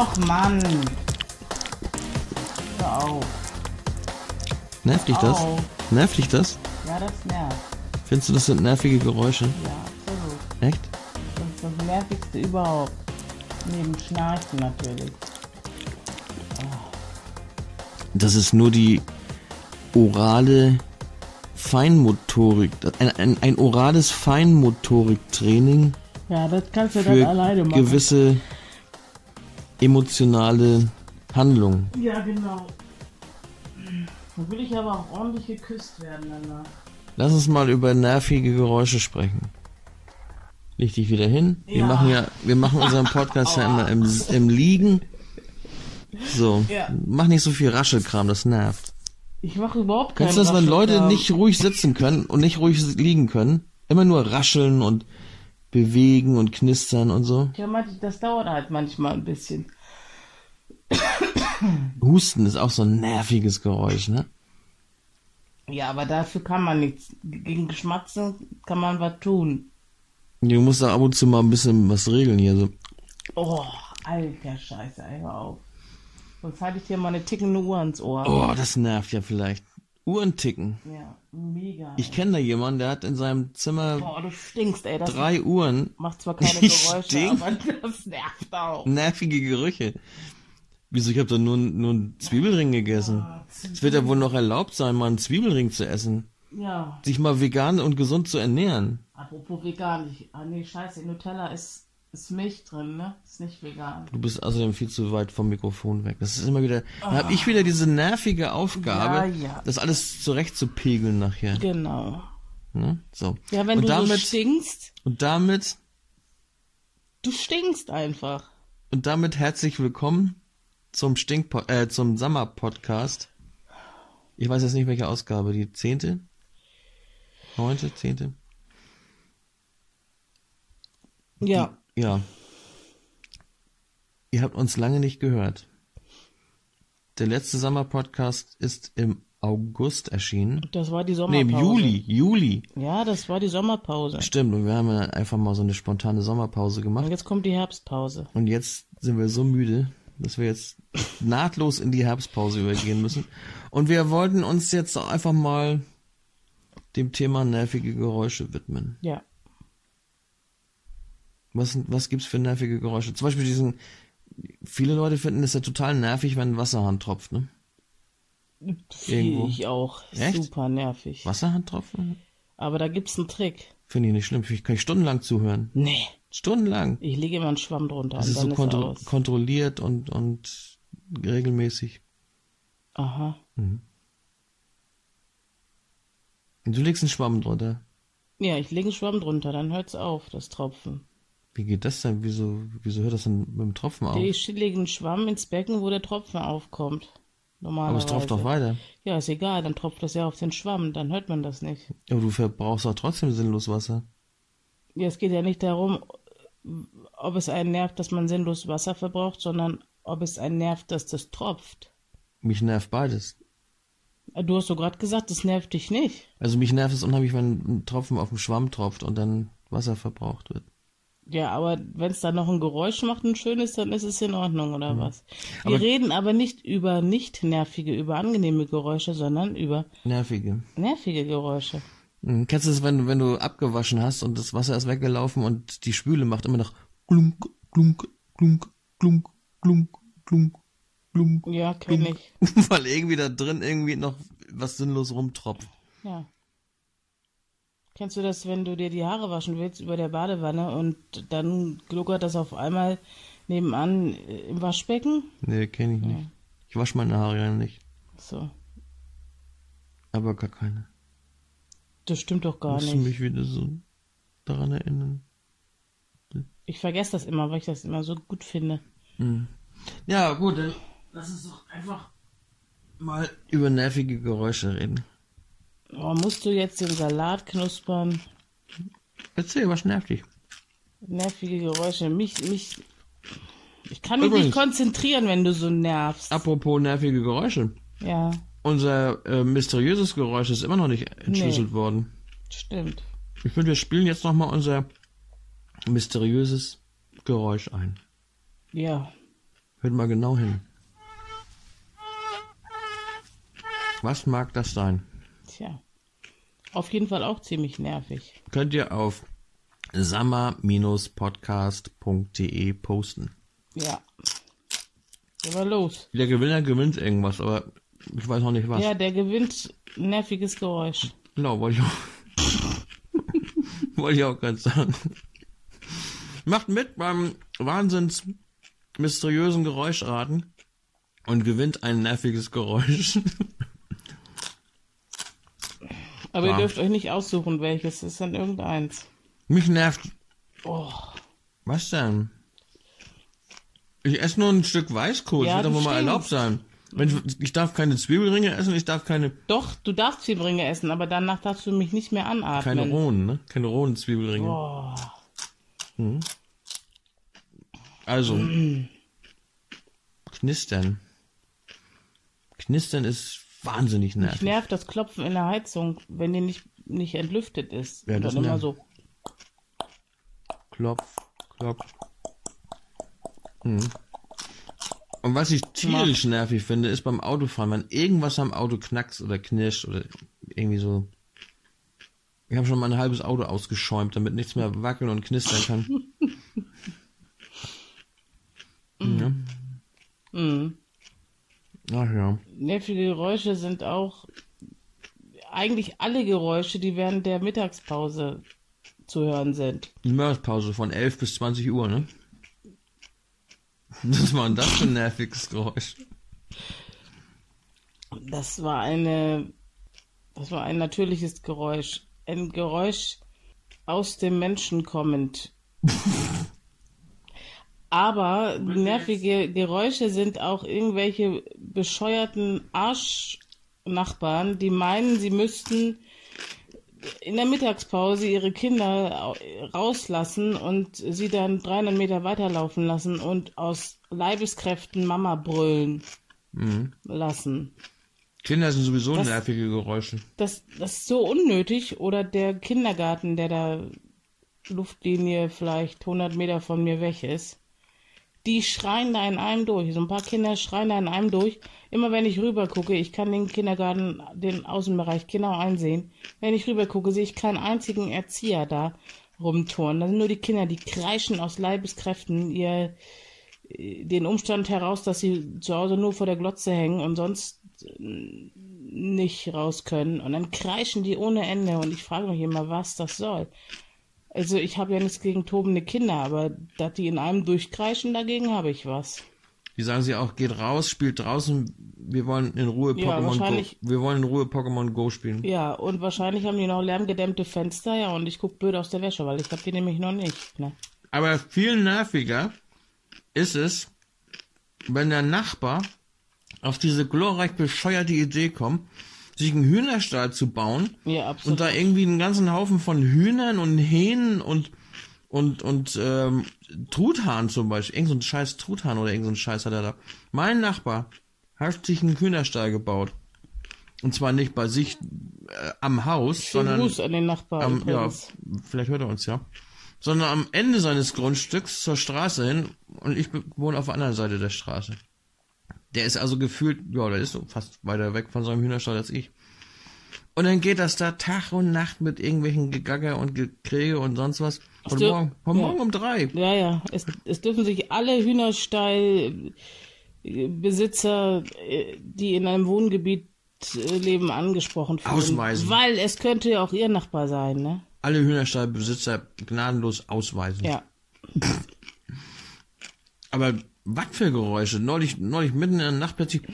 Och Mann. Hör auf. Nervt dich das? Au. Nervt dich das? Ja, das nervt. Findest du, das sind nervige Geräusche? Ja, absolut. Echt? Das ist das nervigste überhaupt. Neben Schnarchen natürlich. Das ist nur die orale Feinmotorik. Ein, ein, ein orales Feinmotoriktraining Ja, das kannst du dann alleine machen. gewisse emotionale Handlungen. Ja, genau. Dann will ich aber auch ordentlich geküsst werden danach. Lass uns mal über nervige Geräusche sprechen. Leg dich wieder hin. Wir Ja. machen ja, wir machen unseren Podcast ja immer im, im Liegen. So. Ja. Mach nicht so viel Raschelkram, das nervt. Ich mache überhaupt keinen Kennst du das, wenn Leute nicht ruhig sitzen können und nicht ruhig liegen können? Immer nur rascheln und bewegen und knistern und so. Ja, das dauert halt manchmal ein bisschen. Husten ist auch so ein nerviges Geräusch, ne? Ja, aber dafür kann man nichts. Gegen Geschmatzen kann man was tun. Du musst da ab und zu mal ein bisschen was regeln hier. So. Oh, alter Scheiße, ey, hör auf. Sonst halte ich dir mal eine tickende Uhr ans Ohr. Oh, das nervt ja vielleicht. Uhren ticken. Ja, mega. Ich kenne da jemanden, der hat in seinem Zimmer Boah, du stinkst, ey. Das drei Uhren. macht zwar keine Geräusche, stink. aber das nervt auch. Nervige Gerüche. Wieso? Ich habe da nur, nur einen Zwiebelring gegessen. Es wird ja wohl noch erlaubt sein, mal einen Zwiebelring zu essen. Ja, Sich mal vegan und gesund zu ernähren. apropos vegan. Ich, ah nee, scheiße, Nutella ist, ist Milch drin, ne? Ist nicht vegan. Du bist außerdem viel zu weit vom Mikrofon weg. Das ist immer wieder. Da habe ich wieder diese nervige Aufgabe, Ja, ja. das alles zurechtzupegeln nachher. Genau. Ne? So. Ja, wenn und du so damit, stinkst, und damit du stinkst einfach. und damit herzlich willkommen zum Stink äh, zum Sommer Podcast. Ich weiß jetzt nicht welche Ausgabe, die zehnte, neunte, zehnte. Ja. Ja. Ihr habt uns lange nicht gehört. Der letzte Sommer-Podcast ist im August erschienen. Das war die Nee, Sommerpause. im Juli. Juli. Ja, das war die Sommerpause. Stimmt, und wir haben ja einfach mal so eine spontane Sommerpause Und gemacht. jetzt kommt die Herbstpause. Und jetzt sind wir so müde, dass wir jetzt nahtlos in die Herbstpause übergehen müssen. Und wir wollten uns jetzt einfach mal dem Thema nervige Geräusche widmen. Ja. Was, was gibt's für nervige Geräusche? Zum Beispiel diesen, viele Leute finden es ja total nervig, wenn ein Wasserhahn tropft, ne? Irgendwo. Finde ich auch. Echt? Super nervig. Wasserhahn tropfen? Aber da gibt's einen Trick. Finde ich nicht schlimm. Ich kann ich stundenlang zuhören. Nee. Stundenlang. Ich lege immer einen Schwamm drunter Das ist so ist kontro aus. kontrolliert und, und regelmäßig. Aha. Und du legst einen Schwamm drunter. Ja, ich lege einen Schwamm drunter, dann hört's auf, das Tropfen. Wie geht das denn? Wieso, wieso hört das denn mit dem Tropfen auf? Ich lege einen Schwamm ins Becken, wo der Tropfen aufkommt. Aber Normalerweise. es tropft doch weiter. Ja, ist egal, dann tropft das ja auf den Schwamm, dann hört man das nicht. Aber du verbrauchst doch trotzdem sinnlos Wasser. Ja, es geht ja nicht darum, ob es einen nervt, dass man sinnlos Wasser verbraucht, sondern ob es einen nervt, dass das tropft. Mich nervt beides. Du hast so gerade gesagt, das nervt dich nicht. Also mich nervt es unheimlich, wenn ein Tropfen auf dem Schwamm tropft und dann Wasser verbraucht wird. Ja, aber wenn es dann noch ein Geräusch macht, ein schönes, dann ist es in Ordnung, oder was? Wir Mhm. Aber- reden aber nicht über nicht nervige, über angenehme Geräusche, sondern über Nervige. nervige Geräusche. Mhm. Kennst du das, wenn, wenn du abgewaschen hast und das Wasser ist weggelaufen und die Spüle macht immer noch glunk, glunk, glunk, glunk, glunk, glunk, glunk. Ja, kenne ich. Weil irgendwie da drin irgendwie noch was sinnlos rumtropft. Ja. Kennst du das, wenn du dir die Haare waschen willst über der Badewanne und dann gluckert das auf einmal nebenan äh, im Waschbecken? Nee, kenne ich nicht. Ich wasche meine Haare ja nicht. So, Aber gar keine. das stimmt doch gar Musst du nicht. mich wieder so daran erinnern. Ich vergesse das immer, weil ich das immer so gut finde. Ja, gut, lass uns doch einfach mal über nervige Geräusche reden. Oh, musst du jetzt den Salat knuspern? Erzähl, was nervt dich? Nervige Geräusche. Mich, mich. Ich kann mich Übrigens. nicht konzentrieren, wenn du so nervst. Apropos nervige Geräusche. Ja, Unser äh, mysteriöses Geräusch ist immer noch nicht entschlüsselt worden. stimmt. Ich finde, wir spielen jetzt nochmal unser mysteriöses Geräusch ein. Ja. Hört mal genau hin. Was mag das sein? Tja. Auf jeden Fall auch ziemlich nervig. Könnt ihr auf sammer-podcast.de posten. Ja. Aber los. Der Gewinner gewinnt irgendwas, aber ich weiß noch nicht was. Ja, der gewinnt nerviges Geräusch. Genau, wollte ich auch. wollte ich auch gerade sagen. Macht mit beim wahnsinns mysteriösen Geräuschraten und gewinnt ein nerviges Geräusch. Aber ihr dürft euch nicht aussuchen, welches. Es ist dann irgendeins. Mich nervt. Oh. Was denn? Ich esse nur ein Stück Weißkohl. Ja, das wird doch mal erlaubt sein. Wenn ich, ich darf keine Zwiebelringe essen, ich darf keine, Doch, du darfst Zwiebelringe essen, aber danach darfst du mich nicht mehr anatmen. keine rohen, ne? Keine rohen Zwiebelringe. Oh. Also, knistern. Knistern ist wahnsinnig nervig. nervt das Klopfen in der Heizung, wenn die nicht, nicht entlüftet ist. Ja, Und das dann immer so. Klopf, klopf. Hm. Und was ich tierisch nervig finde, ist beim Autofahren, wenn irgendwas am Auto knackst oder knirscht oder irgendwie so. Ich habe schon mal ein halbes Auto ausgeschäumt, damit nichts mehr wackeln und knistern kann. ja. Mhm. Ach ja. Nervige Geräusche sind auch eigentlich alle Geräusche, die während der Mittagspause zu hören sind. Die Mittagspause von 11 bis 20 Uhr, ne? Was war denn das für ein nerviges Geräusch? Das war eine, das war ein natürliches Geräusch. Ein Geräusch aus dem Menschen kommend. Aber nervige Geräusche sind auch irgendwelche bescheuerten Arschnachbarn, die meinen, sie müssten in der Mittagspause ihre Kinder au- rauslassen und sie dann 300 Meter weiterlaufen lassen und aus Leibeskräften Mama brüllen lassen. Kinder sind sowieso Das- nervige Geräusche. Das, das ist so unnötig. Oder der Kindergarten, der da Luftlinie vielleicht 100 Meter von mir weg ist. Die schreien da in einem durch. So ein paar Kinder schreien da in einem durch. Immer wenn ich rüber gucke, ich kann den Kindergarten, den Außenbereich genau einsehen. Wenn ich rüber gucke, sehe ich keinen einzigen Erzieher da rumturnen. Das sind nur die Kinder, die kreischen aus Leibeskräften ihr, den Umstand heraus, dass sie zu Hause nur vor der Glotze hängen und sonst äh, nicht raus können. Und dann kreischen die ohne Ende und ich frage mich immer, was das soll. Also ich habe ja nichts gegen tobende Kinder, aber dass die in einem durchkreischen, dagegen habe ich was. Die sagen sie auch, geht raus, spielt draußen, wir wollen in Ruhe Ja, Pokémon Go. wahrscheinlich- Wir wollen in Ruhe Pokémon Go spielen. Ja, und wahrscheinlich haben die noch lärmgedämmte Fenster, ja, und ich guck blöd aus der Wäsche, weil ich habe die nämlich noch nicht. Ne? Aber viel nerviger ist es, wenn der Nachbar auf diese glorreich bescheuerte Idee kommt, sich einen Hühnerstall zu bauen Ja, absolut. und da irgendwie einen ganzen Haufen von Hühnern und Hähnen und und und ähm, Truthahn zum Beispiel, irgend so ein scheiß Truthahn oder irgend so ein Scheiß hat er da. Mein Nachbar hat sich einen Hühnerstall gebaut und zwar nicht bei sich äh, am Haus, Schönen sondern Gruß an den Nachbarn. am, ja, vielleicht hört er uns ja, sondern am Ende seines Grundstücks zur Straße hin und ich wohne auf der anderen Seite der Straße. Der ist also gefühlt, ja, der ist so fast weiter weg von seinem Hühnerstall als ich. Und dann geht das da Tag und Nacht mit irgendwelchen Gegagger und Gekrähe und sonst was. Von morgen, von ja. morgen um drei. Ja, ja. Es, es dürfen sich alle Hühnerstallbesitzer, äh, die in einem Wohngebiet äh, leben, angesprochen fühlen. Ausweisen. Weil es könnte ja auch ihr Nachbar sein, ne? Alle Hühnerstallbesitzer gnadenlos ausweisen. Ja. Aber was für Geräusche? Neulich, neulich mitten in der Nacht plötzlich.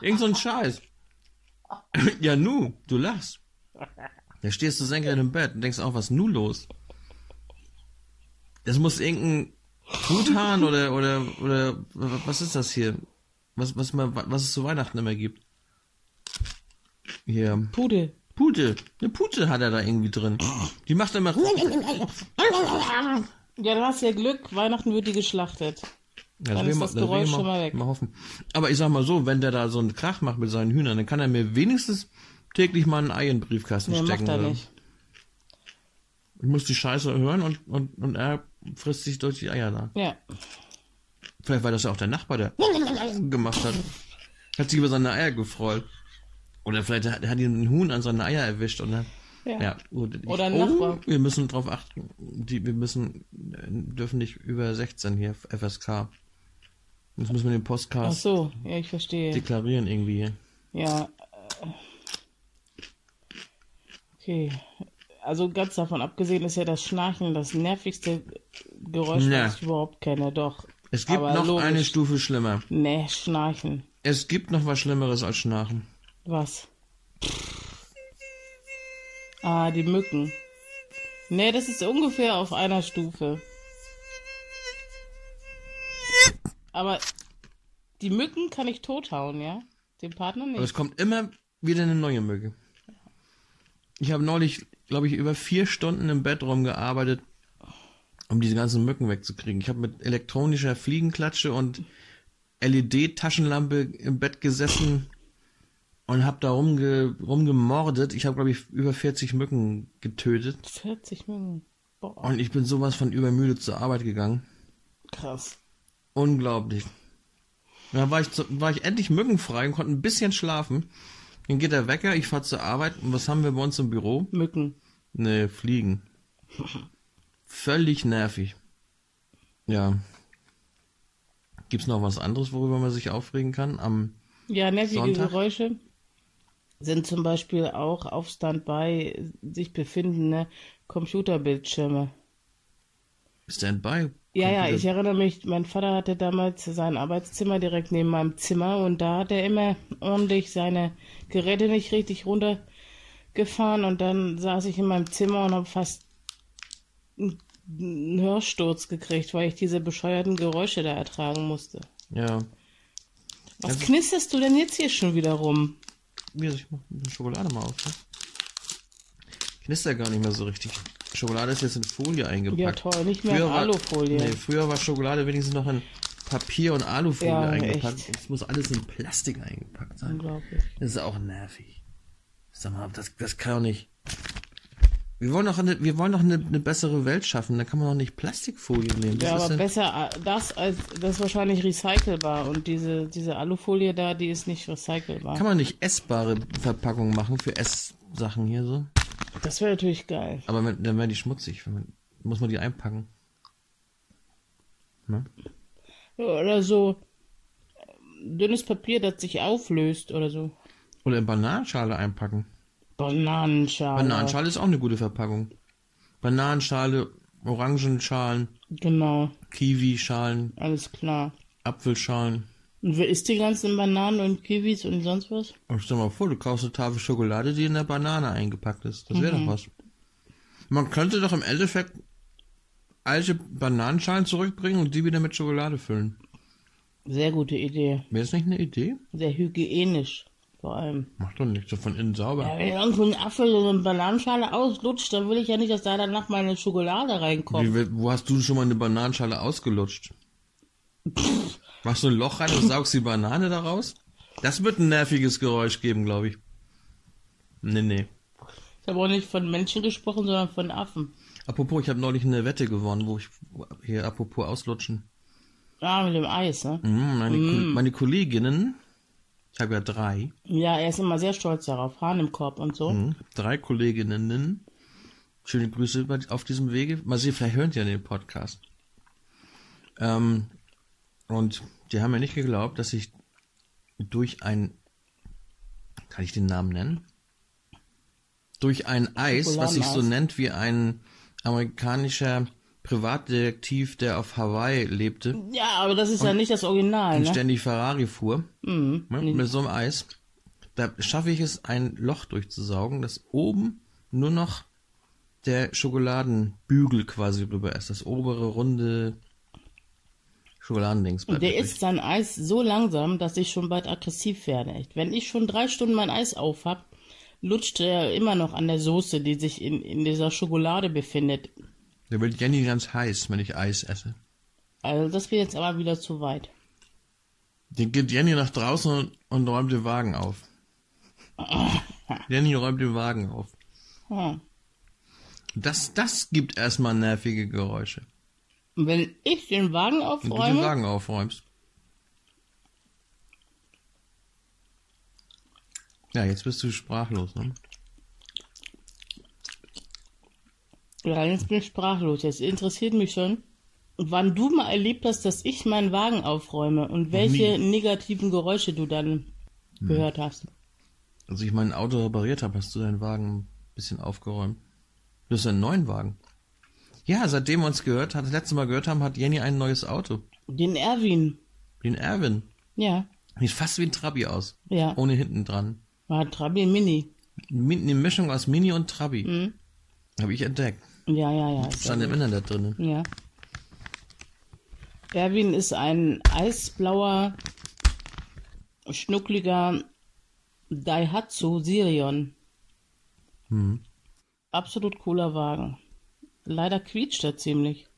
Irgend so ein Scheiß. Ja, nu, du lachst. Da stehst du senkrecht im Bett und denkst auch, was nu los? Das muss irgendein Truthahn oder, oder, oder, was ist das hier? Was, was, man, was es zu Weihnachten immer gibt. Hier, Pudel. Pute. Eine Pute hat er da irgendwie drin. Die macht immer. Ja, du hast ja Glück. Weihnachten wird die geschlachtet. Ja, Dann ist das ich Geräusch mal- schon mal weg. Mal hoffen. Aber ich sag mal so, wenn der da so einen Krach macht mit seinen Hühnern, dann kann er mir wenigstens täglich mal ein Ei in den Briefkasten Nee, stecken. macht er oder- nicht. Ich muss die Scheiße hören und, und, und er frisst sich durch die Eier da. Ja. Vielleicht war das ja auch der Nachbar, der gemacht hat. Hat sich über seine Eier gefreut. Oder vielleicht hat, hat ihn ein Huhn an seine Eier erwischt und dann. Ja. Ja, Oder ein Nachbar. Wir müssen drauf achten. Die, wir müssen, äh, dürfen nicht über 16 hier, FSK. Das müssen wir den Ach Postcast so, ja, ich verstehe. deklarieren irgendwie hier. Ja. äh, Okay. Also ganz davon abgesehen ist ja das Schnarchen das nervigste Geräusch, Ja. was ich überhaupt kenne. Doch. Es gibt Aber noch logisch. eine Stufe schlimmer. Nee, Schnarchen. Es gibt noch was Schlimmeres als Schnarchen. Was? Ah, die Mücken. Nee, das ist ungefähr auf einer Stufe. Aber die Mücken kann ich tothauen, ja? Den Partner Aber es nicht. kommt immer wieder eine neue Mücke. Ich habe neulich, glaube ich, über vier Stunden im Bett rumgearbeitet, um diese ganzen Mücken wegzukriegen. Ich habe mit elektronischer Fliegenklatsche und LED-Taschenlampe im Bett gesessen und habe da rumge rumgemordet. Ich habe, glaube ich, über 40 Mücken getötet. 40 Mücken. Boah, Und ich bin sowas von übermüdet zur Arbeit gegangen. krass. Unglaublich. Dann war ich, zu, war ich endlich mückenfrei und konnte ein bisschen schlafen. Dann geht der Wecker, ich fahre zur Arbeit. Und was haben wir bei uns im Büro? Mücken. Ne, Fliegen. Völlig nervig. Ja. Gibt's noch was anderes, worüber man sich aufregen kann? Am Ja, nervige Sonntag? Geräusche sind zum Beispiel auch auf Standby sich befindende Computerbildschirme. Standby? Ja, ja, ich erinnere mich, mein Vater hatte damals sein Arbeitszimmer direkt neben meinem Zimmer und da hat er immer ordentlich seine Geräte nicht richtig runtergefahren und dann saß ich in meinem Zimmer und habe fast einen einen Hörsturz gekriegt, weil ich diese bescheuerten Geräusche da ertragen musste. Ja. Was Also- knisterst du denn jetzt hier schon wieder rum? Also ich mach die Schokolade mal auf. Ne? Knistert gar nicht mehr so richtig. Schokolade ist jetzt in Folie eingepackt. Ja, toll, nicht mehr in war- Alufolie. Nee, früher war Schokolade wenigstens noch in Papier und Alufolie Ja, eingepackt. echt. Jetzt muss alles in Plastik eingepackt sein. Unglaublich. Das ist auch nervig. Sag mal, das, das kann doch nicht. Wir wollen doch eine, wir wollen doch eine, eine bessere Welt schaffen. Da kann man doch nicht Plastikfolie nehmen. Das Ja, aber denn- besser das als das ist wahrscheinlich recycelbar und diese diese Alufolie da, die ist nicht recycelbar. kann man nicht essbare Verpackungen machen für Esssachen hier so? Das wäre natürlich geil. Aber wenn- dann werden die schmutzig. Wenn man, muss man die einpacken. Ne? Ja, Oder so ähm, dünnes Papier, das sich auflöst oder so. Oder in Bananenschale einpacken. Bananenschale. Bananenschale ist auch eine gute Verpackung. Bananenschale, Orangenschalen, Genau, Kiwischalen, alles klar. Apfelschalen. Und wer isst die ganzen Bananen und Kiwis und sonst was? Und stell mal vor, du kaufst eine Tafel Schokolade, die in der Banane eingepackt ist. Das wäre Mhm. doch was. Man könnte doch im Endeffekt alte Bananenschalen zurückbringen und die wieder mit Schokolade füllen. Sehr gute Idee. Wäre das nicht eine Idee? Sehr hygienisch. Vor allem. Macht doch nicht so von innen sauber. Ja, wenn irgendwo ein Apfel in eine Bananenschale auslutscht, dann will ich ja nicht, dass da danach meine Schokolade reinkommt. Wie, wo hast du schon mal eine Bananenschale ausgelutscht? Machst du ein Loch rein und saugst die Banane daraus? Das wird ein nerviges Geräusch geben, glaube ich. Nee, nee. Ich habe auch nicht von Menschen gesprochen, sondern von Affen. Apropos, ich habe neulich eine Wette gewonnen, wo ich hier apropos auslutschen. Ah, mit dem Eis, ne? Mhm, meine, Ko- meine Kolleginnen, ich habe ja drei, Ja, er ist immer sehr stolz darauf. Hahn im Korb und so. mhm, drei Kolleginnen. Schöne Grüße auf diesem Wege. Mal sehen, vielleicht hören die ja den Podcast. Ähm, und die haben mir nicht geglaubt, dass ich durch ein, kann ich den Namen nennen? Durch ein Eis, was sich so nennt wie ein amerikanischer Privatdetektiv, der auf Hawaii lebte Ja, aber das ist ja nicht das Original, und ne? ständig Ferrari fuhr, Mhm. ne, mit so einem Eis, da schaffe ich es, ein Loch durchzusaugen, dass oben nur noch der Schokoladenbügel quasi drüber ist. Das obere, runde Schokoladendings Und der isst sein Eis so langsam, dass ich schon bald aggressiv werde. Echt. Wenn ich schon drei Stunden mein Eis auf hab, lutscht er immer noch an der Soße, die sich in, in dieser Schokolade befindet. Der wird Jenny ganz heiß, wenn ich Eis esse. Also das geht jetzt aber wieder zu weit. Den geht Jenny nach draußen und, und räumt den Wagen auf. Jenny räumt den Wagen auf. Hm. Das, das gibt erstmal nervige Geräusche. Und wenn ich den Wagen Wenn du den aufräume, Wagen aufräumst. Ja, jetzt bist du sprachlos, ne? Ja, jetzt bin ich sprachlos. Jetzt interessiert mich schon, wann du mal erlebt hast, dass ich meinen Wagen aufräume und welche negativen Geräusche du dann gehört hast. Als ich mein Auto repariert habe, hast du deinen Wagen ein bisschen aufgeräumt. Du hast einen neuen Wagen. Ja, seitdem wir uns gehört, hat das letzte Mal gehört haben, hat Jenny ein neues Auto. Den Erwin. Den Erwin. Ja, Sieht fast wie ein Trabi aus. ja. Ohne hinten dran. War Trabi Mini. Mi- Eine Mischung aus Mini und Trabi. Mhm. Habe ich entdeckt. Ja, ja, ja. Ist Stand im Internet drinnen. Ja. Erwin ist ein eisblauer, schnuckliger Daihatsu Sirion. Hm. Absolut cooler Wagen. Leider quietscht er ziemlich.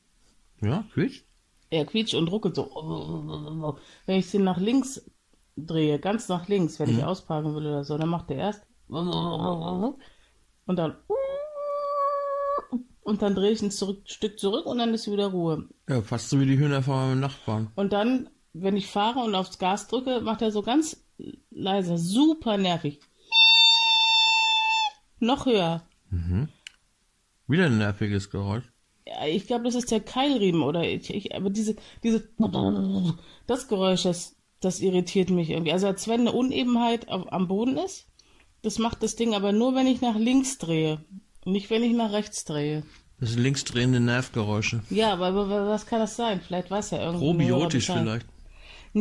Ja, quietscht. Er quietscht und ruckelt so. Wenn ich den nach links drehe, ganz nach links, wenn ich ausparken will oder so, dann macht er erst und dann und dann drehe ich ein zurück, Stück zurück und dann ist wieder Ruhe. Ja, fast so wie die Hühner von meinem Nachbarn. Und dann, wenn ich fahre und aufs Gas drücke, macht er so ganz leise, super nervig. Noch höher. Wieder ein nerviges Geräusch. Ja, ich glaube, das ist der Keilriemen oder ich, ich aber diese, diese, das Geräusch, das, das irritiert mich irgendwie. Also als wenn eine Unebenheit auf, am Boden ist, das macht das Ding aber nur, wenn ich nach links drehe. Nicht, wenn ich nach rechts drehe. Das sind linksdrehende Nervgeräusche. Ja, aber, aber was kann das sein? Vielleicht weiß ja irgendwo. Probiotisch vielleicht.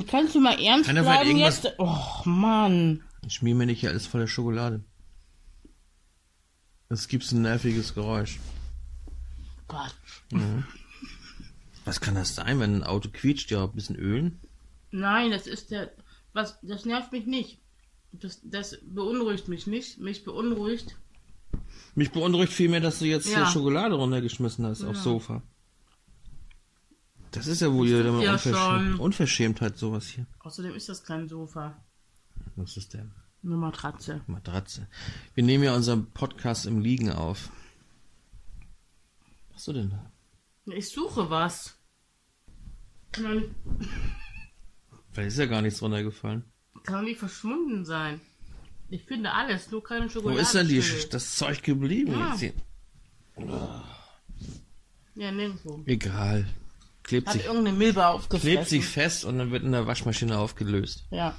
Kannst du mal ernst Kann er bleiben irgendwas- jetzt? Oh, Mann. Ich schmier mir nicht alles voller Schokolade. Es gibt ein nerviges Geräusch. Gott. Was kann das sein, wenn ein Auto quietscht? Ja, ein bisschen ölen? Nein, das ist der. Was, das nervt mich nicht. Das, das beunruhigt mich nicht. Mich beunruhigt. Mich beunruhigt vielmehr, dass du jetzt Ja. hier Schokolade runtergeschmissen hast aufs Sofa. Das ist ja wohl eine ja Unverschäm schon. Unverschämtheit, sowas hier. Außerdem ist das kein Sofa. Was ist der? Eine Matratze. Matratze. Wir nehmen ja unseren Podcast im Liegen auf. Was hast du denn da? Ich suche was. Nicht, Vielleicht ist ja gar nichts runtergefallen. kann nicht verschwunden sein. Ich finde alles, nur keine Wo Schokolade. ist denn die, das Zeug geblieben? Ja. Hier? Ja, nirgendwo. Egal. Klebt Hat sich, irgendeine Milbe aufgefressen. klebt sich fest und dann wird in der Waschmaschine aufgelöst. Ja.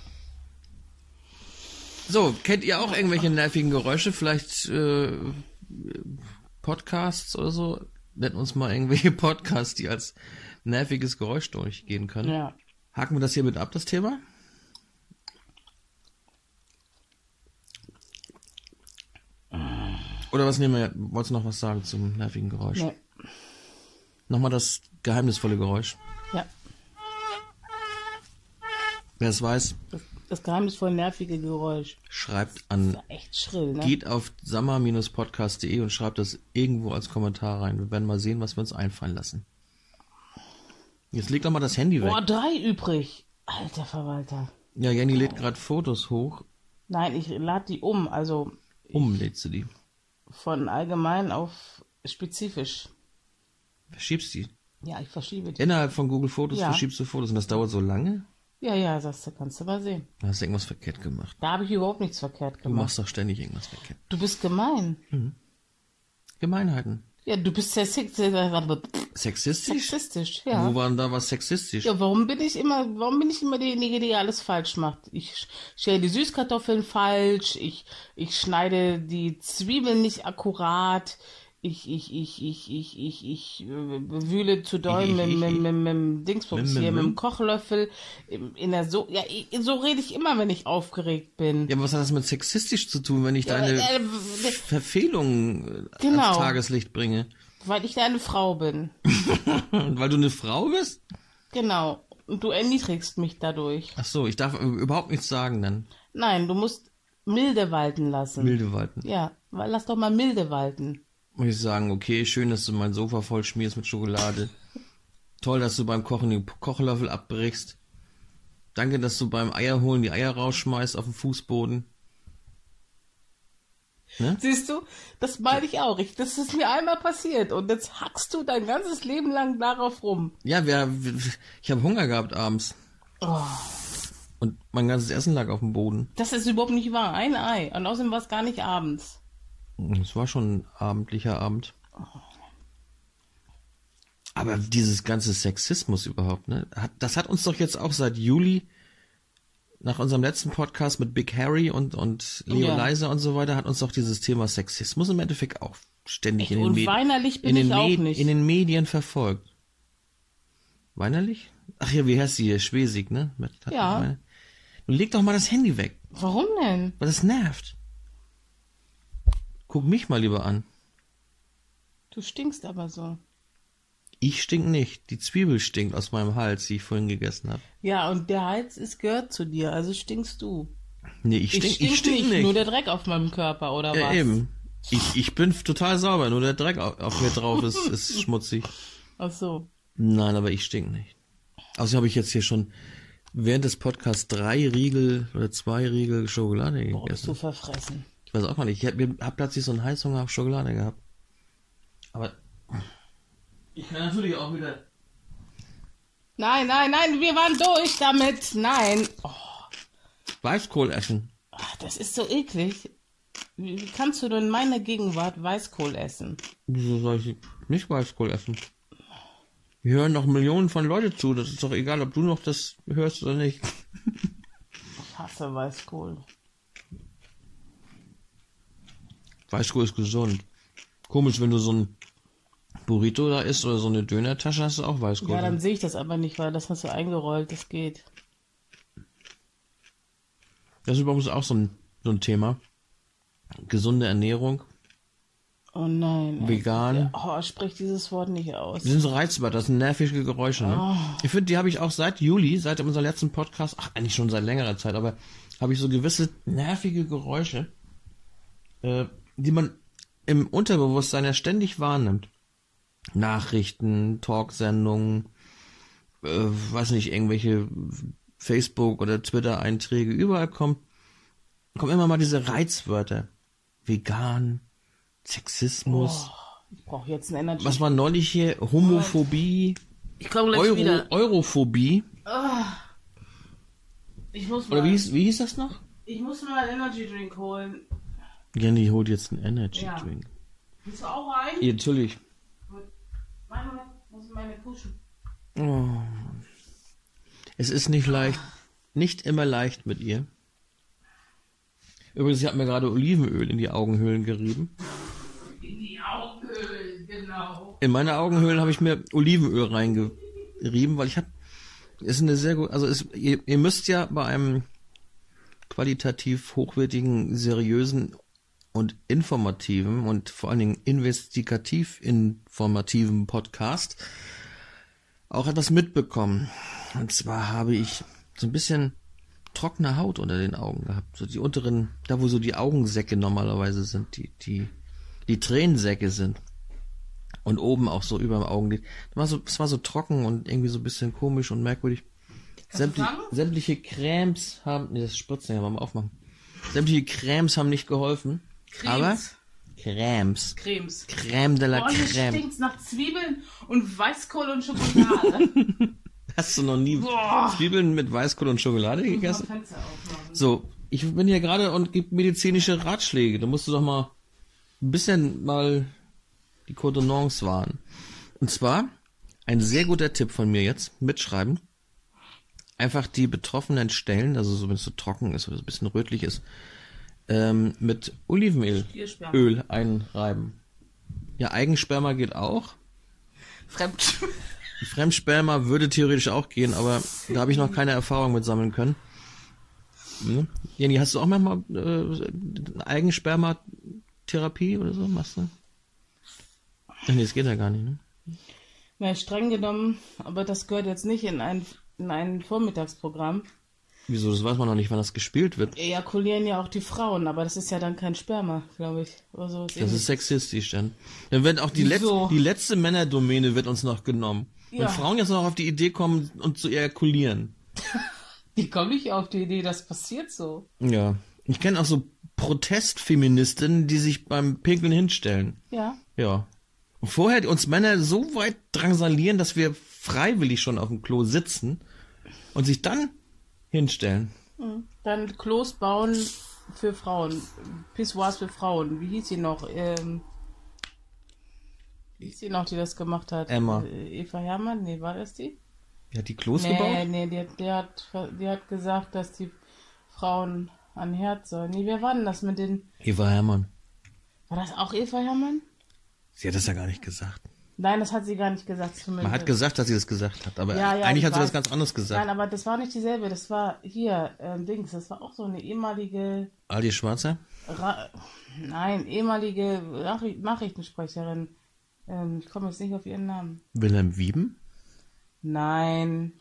So, kennt ihr auch irgendwelche nervigen Geräusche? Vielleicht äh, Podcasts oder so? Nennt uns mal irgendwelche Podcasts, die als nerviges Geräusch durchgehen können. Ja. Haken wir das hiermit ab, das Thema? Oder was nehmen wir? Wolltest du noch was sagen zum nervigen Geräusch? Nee. Nochmal das geheimnisvolle Geräusch. Ja. Wer es weiß, Das, das geheimnisvoll nervige Geräusch. schreibt an Echt schrill, ne? Geht auf sammer-podcast.de und schreibt das irgendwo als Kommentar rein. Wir werden mal sehen, was wir uns einfallen lassen. Jetzt leg doch mal das Handy weg. Boah, drei übrig. Alter Verwalter. Ja, Jenny lädt gerade Fotos hoch. Nein, ich lade die um. Also Um lädst du die. Von allgemein auf spezifisch. Verschiebst die. Ja, ich verschiebe die. Innerhalb von Google Fotos Ja. verschiebst du Fotos und das dauert so lange? Ja, ja, sagst du, kannst du mal sehen. Da hast du irgendwas verkehrt gemacht. Da habe ich überhaupt nichts verkehrt Du gemacht. machst doch ständig irgendwas verkehrt. Du bist gemein. Gemeinheiten. Ja, du bist sehr sex- Sexistisch? sexistisch, Wo ja. war denn da was sexistisch? Ja, warum bin ich immer, warum bin ich immer diejenige, die alles falsch macht? Ich stelle die Süßkartoffeln falsch, ich, ich schneide die Zwiebeln nicht akkurat, ich, ich, ich, ich, ich, ich, ich, äh, wühle zu doll mit, mit, mit, mit, dem Dingsbums Mit, mit, hier, mit dem? Kochlöffel, in der so, ja, so rede ich immer, wenn ich aufgeregt bin. Ja, aber was hat das mit sexistisch zu tun, wenn ich deine äh, Verfehlungen äh, Genau. ans Tageslicht bringe? Weil ich eine Frau bin. Und weil du eine Frau bist? Genau. Und du erniedrigst mich dadurch. Ach so, ich darf überhaupt nichts sagen dann. Nein, du musst milde walten lassen. Milde walten. Ja, lass doch mal milde walten. Muss ich sagen, okay, schön, dass du mein Sofa voll schmierst mit Schokolade. Toll, dass du beim Kochen den Kochlöffel abbrichst. Danke, dass du beim Eierholen die Eier rausschmeißt auf den Fußboden. Ne? Siehst du, das meine ich auch. Ich, das ist mir einmal passiert und jetzt hackst du dein ganzes Leben lang darauf rum. Ja, wir, ich habe Hunger gehabt abends. Oh, Und mein ganzes Essen lag auf dem Boden. das ist überhaupt nicht wahr. Ein Ei. Und außerdem war es gar nicht abends. Es war schon ein abendlicher Abend. Aber dieses ganze Sexismus überhaupt, ne? Hat, das hat uns doch jetzt auch seit Juli, nach unserem letzten Podcast mit Big Harry und, und Leo Ja. Leiser und so weiter, hat uns doch dieses Thema Sexismus im Endeffekt auch ständig in den, Med- in, den Med- in den Medien verfolgt. Weinerlich? Ach ja, wie heißt sie hier? Schwesig, ne? Mit, Ja. meine- Nun leg doch mal das Handy weg, Warum denn? weil das nervt. Guck mich mal lieber an. Du stinkst aber so. Ich stink nicht. Die Zwiebel stinkt aus meinem Hals, die ich vorhin gegessen habe. Ja, und der Hals ist gehört zu dir, also stinkst du. Nee, ich stink, ich stink, ich stink nicht, nicht. nur der Dreck auf meinem Körper, oder ja, was? eben. Ich, ich bin total sauber, nur der Dreck auf, auf mir drauf ist, ist schmutzig. Ach so. Nein, aber ich stink nicht. Außerdem habe ich jetzt hier schon während des Podcasts drei Riegel oder zwei Riegel Schokolade Boah, bist du gegessen. verfressen. Ich weiß auch gar nicht. Ich habe hab plötzlich so einen Heißhunger auf Schokolade gehabt. Aber ich kann natürlich auch wieder. Nein, nein, nein, wir waren durch damit. Nein. Oh, Weißkohl essen. ach, das ist so eklig. Wie, wie kannst du denn in meiner Gegenwart Weißkohl essen? Wieso soll ich nicht Weißkohl essen? Wir hören noch Millionen von Leute zu. Das ist doch egal, ob du noch das hörst oder nicht. Ich hasse Weißkohl. Weißkohl ist gesund. Komisch, wenn du so ein Burrito da isst oder so eine Dönertasche, hast du auch Weißkohl. Ja, dann sehe ich das aber nicht, weil das hast du eingerollt, das geht. Das ist übrigens auch so ein, so ein Thema. Gesunde Ernährung. Oh nein. Vegan. Oh, sprich dieses Wort nicht aus. Die sind so reizbar, das sind nervige Geräusche. Ne? Oh. Ich finde, die habe ich auch seit Juli, seit unserem letzten Podcast, ach, eigentlich schon seit längerer Zeit, aber habe ich so gewisse nervige Geräusche, äh, die man im Unterbewusstsein ja ständig wahrnimmt. Nachrichten, Talksendungen, äh, weiß nicht, irgendwelche Facebook- oder Twitter-Einträge, überall kommt, kommen immer mal diese Reizwörter. Vegan, Sexismus. Ich brauche jetzt ein Energy. Was war neulich hier? Homophobie, Ich komme gleich Euro, wieder. Europhobie. Ich muss Oder mal, wie hieß, wie hieß das noch? ich muss mal einen Energy Drink holen. Jenny holt jetzt einen Energy Ja. Drink. Willst du auch rein? Ja, natürlich. Gut. Warte mal, muss meine kuschen. Oh. Es ist nicht leicht, nicht immer leicht mit ihr. Übrigens, ich habe mir gerade Olivenöl in die Augenhöhlen gerieben. In die Augenhöhlen, genau. In meine Augenhöhlen habe ich mir Olivenöl reingerieben, weil ich habe, ist eine sehr gut, also es, ihr, ihr müsst ja bei einem qualitativ hochwertigen, seriösen und informativen und vor allen Dingen investigativ informativen Podcast auch etwas mitbekommen. Und zwar habe ich so ein bisschen trockene Haut unter den Augen gehabt. So die unteren, da wo so die Augensäcke normalerweise sind, die, die, die Tränensäcke sind. Und oben auch so über dem Augenlid. Das war so, es war so trocken und irgendwie so ein bisschen komisch und merkwürdig. Sämtli fangen? sämtliche Cremes haben, nee, das Spritzen ja mal aufmachen. Sämtliche Cremes haben nicht geholfen. Aber Cremes. Cremes. Creme de la Oh, hier Creme. stinkt's nach Zwiebeln und Weißkohl und Schokolade. Hast du noch nie Boah. Zwiebeln mit Weißkohl und Schokolade gegessen? So, ich bin hier gerade und gebe medizinische Ratschläge. Da musst du doch mal ein bisschen mal die Coordonnance wahren. Und zwar, ein sehr guter Tipp von mir jetzt, mitschreiben. Einfach die betroffenen Stellen, also so wenn es so trocken ist oder so ein bisschen rötlich ist, ähm, mit Olivenöl. Öl einreiben. Ja, Eigensperma geht auch. Fremd. Fremdsperma würde theoretisch auch gehen, aber da habe ich noch keine Erfahrung mit sammeln können. Hm? Jenny, hast du auch manchmal äh, Eigenspermatherapie oder so? Machst du? Ach nee, das geht ja gar nicht, ne? Na, streng genommen, aber das gehört jetzt nicht in ein, in ein Vormittagsprogramm. Wieso? Das weiß man noch nicht, wann das gespielt wird. Ejakulieren ja auch die Frauen, aber das ist ja dann kein Sperma, glaube ich. So. Das ist sexistisch dann. Dann wird auch die, Letz die letzte Männerdomäne wird uns noch genommen. Wenn Ja. Frauen jetzt noch auf die Idee kommen und zu ejakulieren. Die kommen nicht auf die Idee, das passiert so. Ja. Ich kenne auch so Protestfeministinnen, die sich beim Pinkeln hinstellen. Ja. Ja. Und vorher uns Männer so weit drangsalieren, dass wir freiwillig schon auf dem Klo sitzen und sich dann hinstellen. Dann Klos bauen für Frauen. Pissoirs für Frauen. Wie hieß sie noch? Ähm, wie hieß sie noch, die das gemacht hat? Emma. Äh, Eva Herrmann? Nee, war das die? Ja, die Klos Nee, gebaut? nee, die, die, hat, die hat gesagt, dass die Frauen an Herd sollen. Nee, wer war denn das mit den... Eva Hermann. War das auch Eva Herrmann? Sie hat das ja gar nicht gesagt. Nein, das hat sie gar nicht gesagt. Man hat gesagt, dass sie das gesagt hat, aber Ja, ja, eigentlich ich hat sie was ganz anderes gesagt. Nein, aber das war nicht dieselbe. Das war hier, ähm, Dings. Das war auch so eine ehemalige... Ali Schwarzer? Ra Nein, ehemalige Nachri Nachrichtensprecherin. Ähm, ich komme jetzt nicht auf ihren Namen. Wilhelm Wieben? Nein.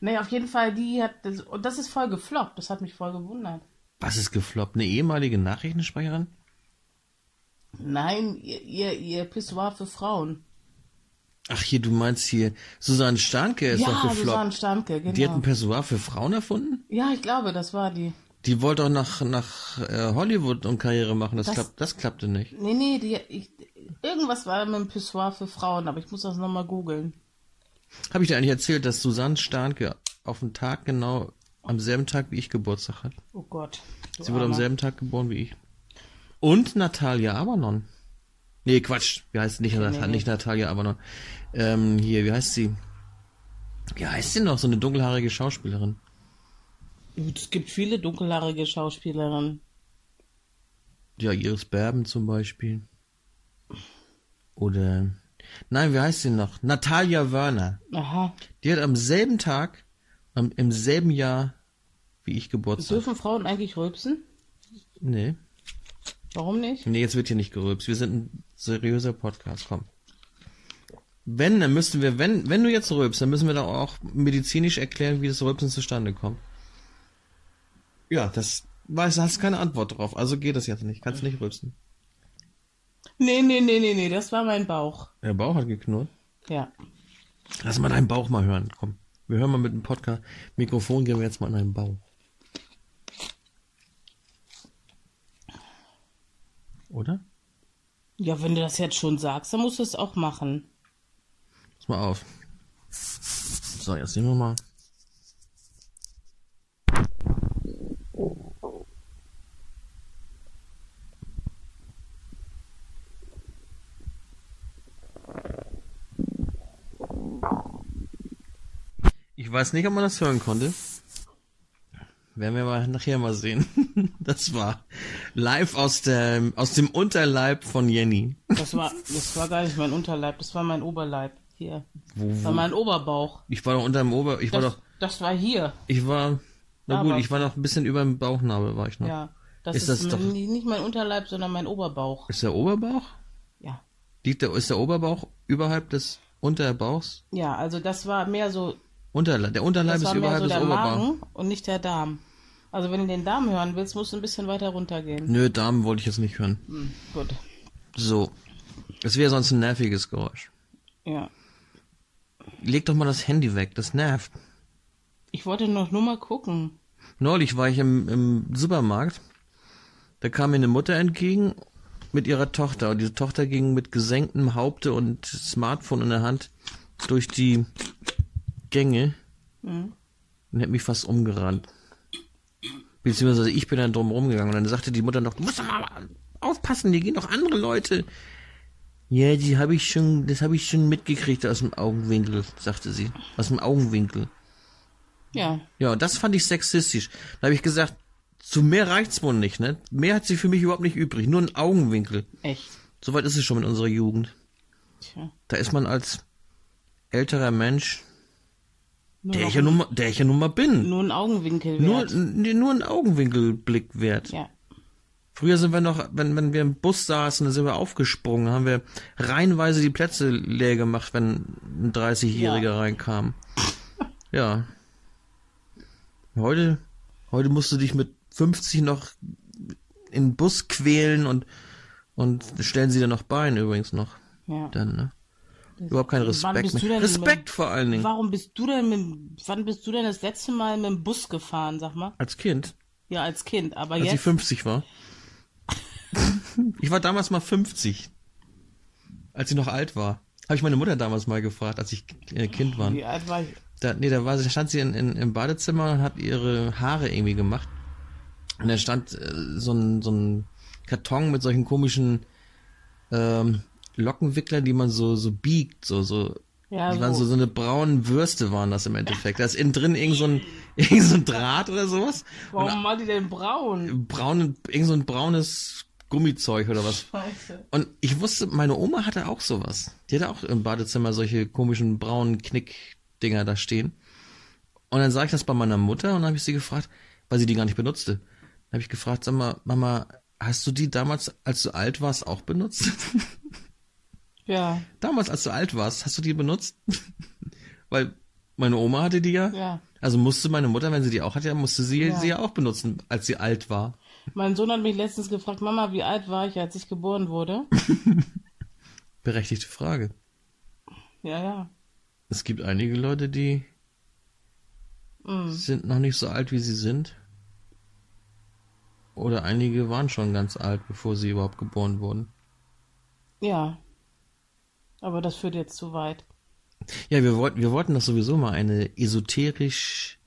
Nee, auf jeden Fall, die hat das, und das ist voll gefloppt. Das hat mich voll gewundert. Was ist gefloppt? Eine ehemalige Nachrichtensprecherin? Nein, ihr, ihr, ihr Pissoir für Frauen. Ach hier, du meinst hier, Susanne Starnke ist doch ja, gefloppt. Susanne Stanke, genau. Die hat ein Pessoir für Frauen erfunden? ja, ich glaube, das war die. Die wollte auch nach, nach äh, Hollywood und Karriere machen. Das, Das- klappt, das klappte nicht. Nee, nee, die, ich, irgendwas war mit dem Pissoir für Frauen, aber ich muss das nochmal googeln. Habe ich dir eigentlich erzählt, dass Susanne Starnke auf den Tag genau am selben Tag wie ich Geburtstag hat? Oh Gott. Sie wurde am selben Tag geboren wie ich. Und Natalia Abernon. Nee, Quatsch. Wie heißt nicht, nee. nicht Natalia Abernon. Ähm, hier, wie heißt sie? Wie heißt sie noch? So eine dunkelhaarige Schauspielerin. Es gibt viele dunkelhaarige Schauspielerinnen. Ja, Iris Berben zum Beispiel. Oder, nein, wie heißt sie noch? Natalia Werner. Aha. Die hat am selben Tag, am, im selben Jahr wie ich Geburtstag. Dürfen Frauen eigentlich rülpsen? Nee. Warum nicht? Nee, jetzt wird hier nicht gerülpst. Wir sind ein seriöser Podcast, komm. Wenn, dann müssten wir, wenn, wenn du jetzt rülpst, dann müssen wir doch auch medizinisch erklären, wie das Rülpsen zustande kommt. Ja, das weiß, hast keine Antwort drauf, also geht das jetzt nicht. Kannst nicht rülpsen. Nee, nee, nee, nee, nee, das war mein Bauch. Der Bauch hat geknurrt. Ja. Lass mal deinen Bauch mal hören, komm. Wir hören mal mit dem Podcast. Mikrofon gehen wir jetzt mal in deinen Bauch. Oder? Ja, wenn du das jetzt schon sagst, dann musst du es auch machen. Pass mal auf. So, jetzt sehen wir mal. Ich weiß nicht, ob man das hören konnte. Werden wir mal nachher mal sehen. Das war live aus der, aus dem Unterleib von Jenny. Das war, das war gar nicht mein Unterleib, das war mein Oberleib. Hier. Wo, Das war wo? mein Oberbauch. Ich war doch unter dem Ober, ich war Das, doch, das war hier. ich war, na gut, Aber- ich war noch ein bisschen über dem Bauchnabel, war ich noch. Ja. Das Ist ist, das doch- nicht mein Unterleib, sondern mein Oberbauch. Ist der Oberbauch? Ja. Liegt der, ist der Oberbauch überhalb des Unterbauchs? Ja, also das war mehr so, Unterleib, der Unterleib ist überhalb so des der Oberbauchs. Magen und nicht der Darm. Also wenn du den Darm hören willst, musst du ein bisschen weiter runtergehen. Nö, Damen wollte ich jetzt nicht hören. Hm, gut. So. Es wäre sonst ein nerviges Geräusch. Ja. Leg doch mal das Handy weg, das nervt. Ich wollte noch nur mal gucken. Neulich war ich im, im Supermarkt. Da kam mir eine Mutter entgegen mit ihrer Tochter. Und diese Tochter ging mit gesenktem Haupte und Smartphone in der Hand durch die Gänge Mhm. und hat mich fast umgerannt. Beziehungsweise ich bin dann drum rumgegangen und dann sagte die Mutter noch, du musst doch mal aufpassen, hier gehen noch andere Leute. Ja, die habe ich schon, das habe ich schon mitgekriegt aus dem Augenwinkel, sagte sie. Aus dem Augenwinkel. Ja. Ja, und das fand ich sexistisch. Da habe ich gesagt, zu mehr reicht's wohl nicht, ne? Mehr hat sie für mich überhaupt nicht übrig, nur ein Augenwinkel. Echt. Soweit ist es schon mit unserer Jugend. Tja. Da ist man als älterer Mensch, der ich ja nun mal, der ich ja nun mal bin, nur ein Augenwinkel nur, wert. nee, nur ein Augenwinkelblick wert. Ja. Früher sind wir noch, wenn, wenn wir im Bus saßen, dann sind wir aufgesprungen, haben wir reihenweise die Plätze leer gemacht, wenn ein 30-Jähriger Ja. reinkam. Ja. Heute, heute musst du dich mit 50 noch in den Bus quälen und, und stellen sie dir noch Bein übrigens noch. ja. Dann, ne? Überhaupt kein Respekt mehr. denn Respekt vor allen Dingen. Warum bist du denn mit, dem- wann bist du denn das letzte Mal mit dem Bus gefahren, sag mal? Als Kind, Ja, als Kind. Aber als ich jetzt, 50 war. Ich war damals mal 50. Als ich noch alt war. Habe ich meine Mutter damals mal gefragt, als ich äh, Kind war. Wie alt war ich? Da, nee, da war, da stand sie in, in, im Badezimmer und hat ihre Haare irgendwie gemacht. Und da stand äh, so ein, so ein Karton mit solchen komischen ähm, Lockenwickler, die man so, so biegt, so, so. Ja, die waren so. so, eine braunen Würste waren das im Endeffekt. Da ist innen drin irgend so ein, irgend so ein Draht oder sowas. Warum war die denn braun? Braun, irgend so ein braunes Gummizeug oder was. Scheiße. Und ich wusste, meine Oma hatte auch sowas. Die hatte auch im Badezimmer solche komischen braunen Knickdinger da stehen. Und dann sah ich das bei meiner Mutter und dann habe ich sie gefragt, weil sie die gar nicht benutzte. Dann habe ich gefragt, sag mal, Mama, hast du die damals, als du alt warst, auch benutzt? Ja, damals, als du alt warst, hast du die benutzt? weil meine Oma hatte die ja. ja. Also musste meine Mutter, wenn sie die auch hatte, musste sie Ja. sie ja auch benutzen, als sie alt war. Mein Sohn hat mich letztens gefragt, Mama, wie alt war ich, als ich geboren wurde? Berechtigte Frage. Ja, ja. Es gibt einige Leute, die Mm. sind noch nicht so alt, wie sie sind. Oder einige waren schon ganz alt, bevor sie überhaupt geboren wurden. Ja. Aber das führt jetzt zu weit. Ja, wir wollten, wir wollten das sowieso mal eine esoterisch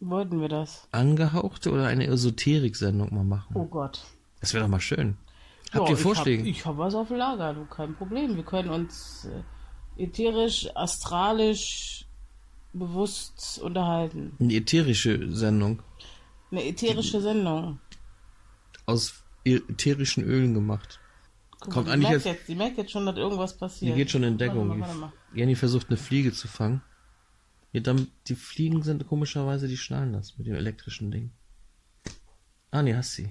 Wollten wir das? angehauchte oder eine Esoterik-Sendung mal machen. Oh Gott. Das wäre doch mal schön. Habt Ja, ihr Vorschläge? Ich habe hab was auf Lager, du, kein Problem. Wir können uns äh, ätherisch, astralisch, bewusst unterhalten. Eine ätherische Sendung Eine ätherische Sendung. aus ätherischen Ölen gemacht. Guck Kommt eigentlich die merkt jetzt- jetzt, die merkt jetzt schon, dass irgendwas Die passiert. geht schon in Deckung. Warte mal, warte mal. Jenny versucht eine Fliege zu fangen. Ja, dann, die Fliegen sind komischerweise, die schnallen das mit dem elektrischen Ding. Ah, nee, hast sie.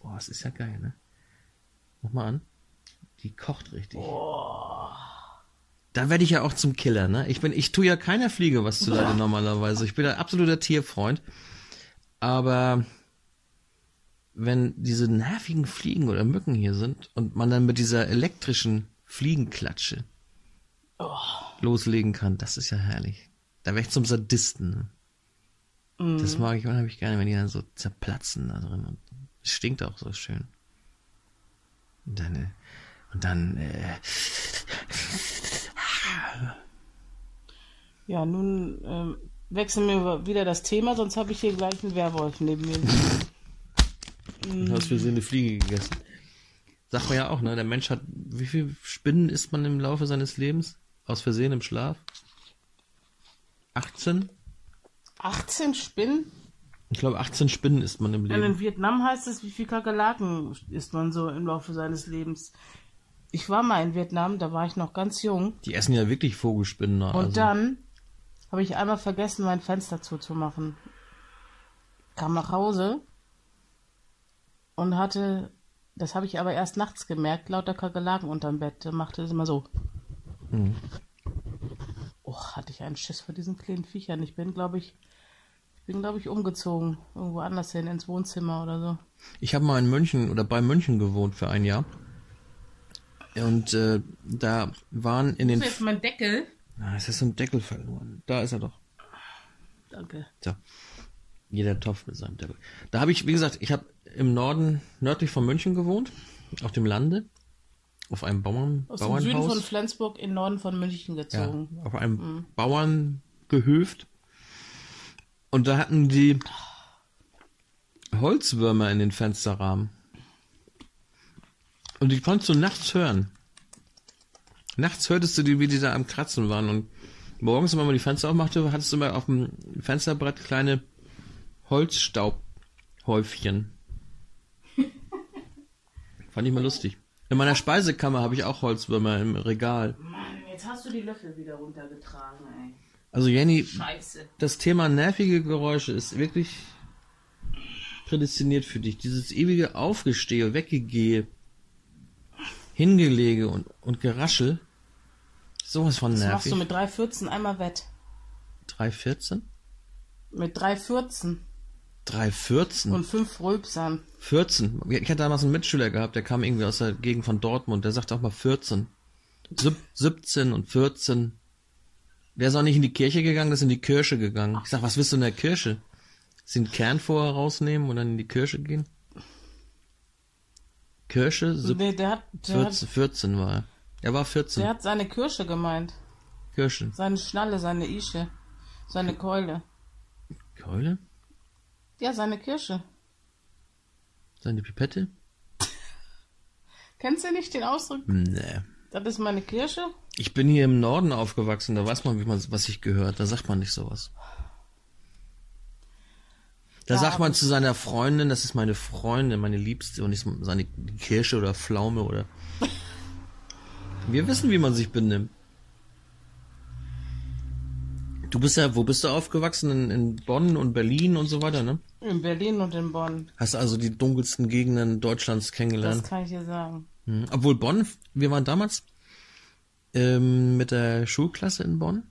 Boah, das ist ja geil, ne? Mach mal an. Die kocht richtig. Da werde ich ja auch zum Killer, ne? Ich bin, ich tue ja keiner Fliege was zu leide normalerweise. Ich bin ein absoluter Tierfreund. Aber wenn diese nervigen Fliegen oder Mücken hier sind und man dann mit dieser elektrischen Fliegenklatsche loslegen kann, das ist ja herrlich. Da wäre ich zum Sadisten. Ne? Das mag ich unheimlich gerne, wenn die dann so zerplatzen da drin. Und es stinkt auch so schön. Und dann, äh, und dann, äh, Ja, nun ähm, wechseln wir wieder das Thema, sonst habe ich hier gleich einen Werwolf neben mir. Du hast für sie eine Fliege gegessen. Sagt man ja auch, ne? Der Mensch hat, wie viel Spinnen isst man im Laufe seines Lebens? Aus Versehen im Schlaf? 18? 18 Spinnen? Ich glaube, 18 Spinnen isst man im Und Leben. in Vietnam heißt es, wie viel Kakerlaken isst man so im Laufe seines Lebens. Ich war mal in Vietnam, da war ich noch ganz jung. Die essen ja wirklich Vogelspinnen. ne? Und Also, dann habe ich einmal vergessen, mein Fenster zuzumachen. Kam nach Hause und hatte, das habe ich aber erst nachts gemerkt, lauter Kakerlaken unterm Bett. Da machte es immer so. Mhm. Oh, hatte ich einen Schiss vor diesen kleinen Viechern. Ich bin, glaube ich, bin, glaube ich, umgezogen. Irgendwo anders hin, ins Wohnzimmer oder so. Ich habe mal in München oder bei München gewohnt für ein Jahr. Und äh, da waren in den... jetzt mein Deckel. Ah, es ist so ein Deckel verloren. Da ist er doch. Danke. So. Jeder Topf mit seinem Deckel. Da habe ich, wie gesagt, ich habe im Norden, nördlich von München gewohnt, auf dem Lande, auf einem Bauern, Aus dem Süden von Bauernhaus, Flensburg in den Norden von München ja, gezogen. auf einem Bauerngehöft. Und da hatten die Holzwürmer in den Fensterrahmen. Und die konntest du nachts hören. Nachts hörtest du die, wie die da am Kratzen waren. Und morgens, wenn man die Fenster aufmachte, hattest du immer auf dem Fensterbrett kleine Holzstaubhäufchen. Fand ich mal lustig. In meiner Speisekammer habe ich auch Holzwürmer im Regal. Mann, jetzt hast du die Löffel wieder runtergetragen, ey. Also Jenny, Scheiße. das Thema nervige Geräusche ist wirklich prädestiniert für dich. Dieses ewige Aufgestehe, Weggegehe, Hingelege und, und Geraschel. Sowas von Das machst du nervig. mit 3,14 einmal wett. 3,14? Mit 3,14 3,14? und 5 Rülpsern. 14. Ich hatte damals einen Mitschüler gehabt, der kam irgendwie aus der Gegend von Dortmund, der sagte auch mal 14. Sieb- 17 und 14. Der ist auch nicht in die Kirche gegangen, der ist in die Kirche gegangen. Ich sag, was willst du in der Kirche? Sie den Kern vorher rausnehmen und dann in die Kirche gehen? Kirsche, sieb- Nee, der hat, der, 14, 14 war er. Er war 14. der hat seine Kirsche gemeint. Kirsche. Seine Schnalle, seine Ische. Seine Keule. Keule? Ja, seine Kirsche. Seine Pipette? Kennst du nicht den Ausdruck? Nee. Das ist meine Kirsche? Ich bin hier im Norden aufgewachsen, da weiß man, wie man, was ich gehört. Da sagt man nicht sowas. Da Ja, sagt man zu seiner Freundin, das ist meine Freundin, meine Liebste und nicht seine Kirsche oder Pflaume oder. Wir wissen, wie man sich benimmt. Du bist ja, wo bist du aufgewachsen? In, in Bonn und Berlin und so weiter, ne? In Berlin und in Bonn. Hast also die dunkelsten Gegenden Deutschlands Das kennengelernt. kann ich dir sagen. Mhm. Obwohl Bonn, wir waren damals ähm, mit der Schulklasse in Bonn.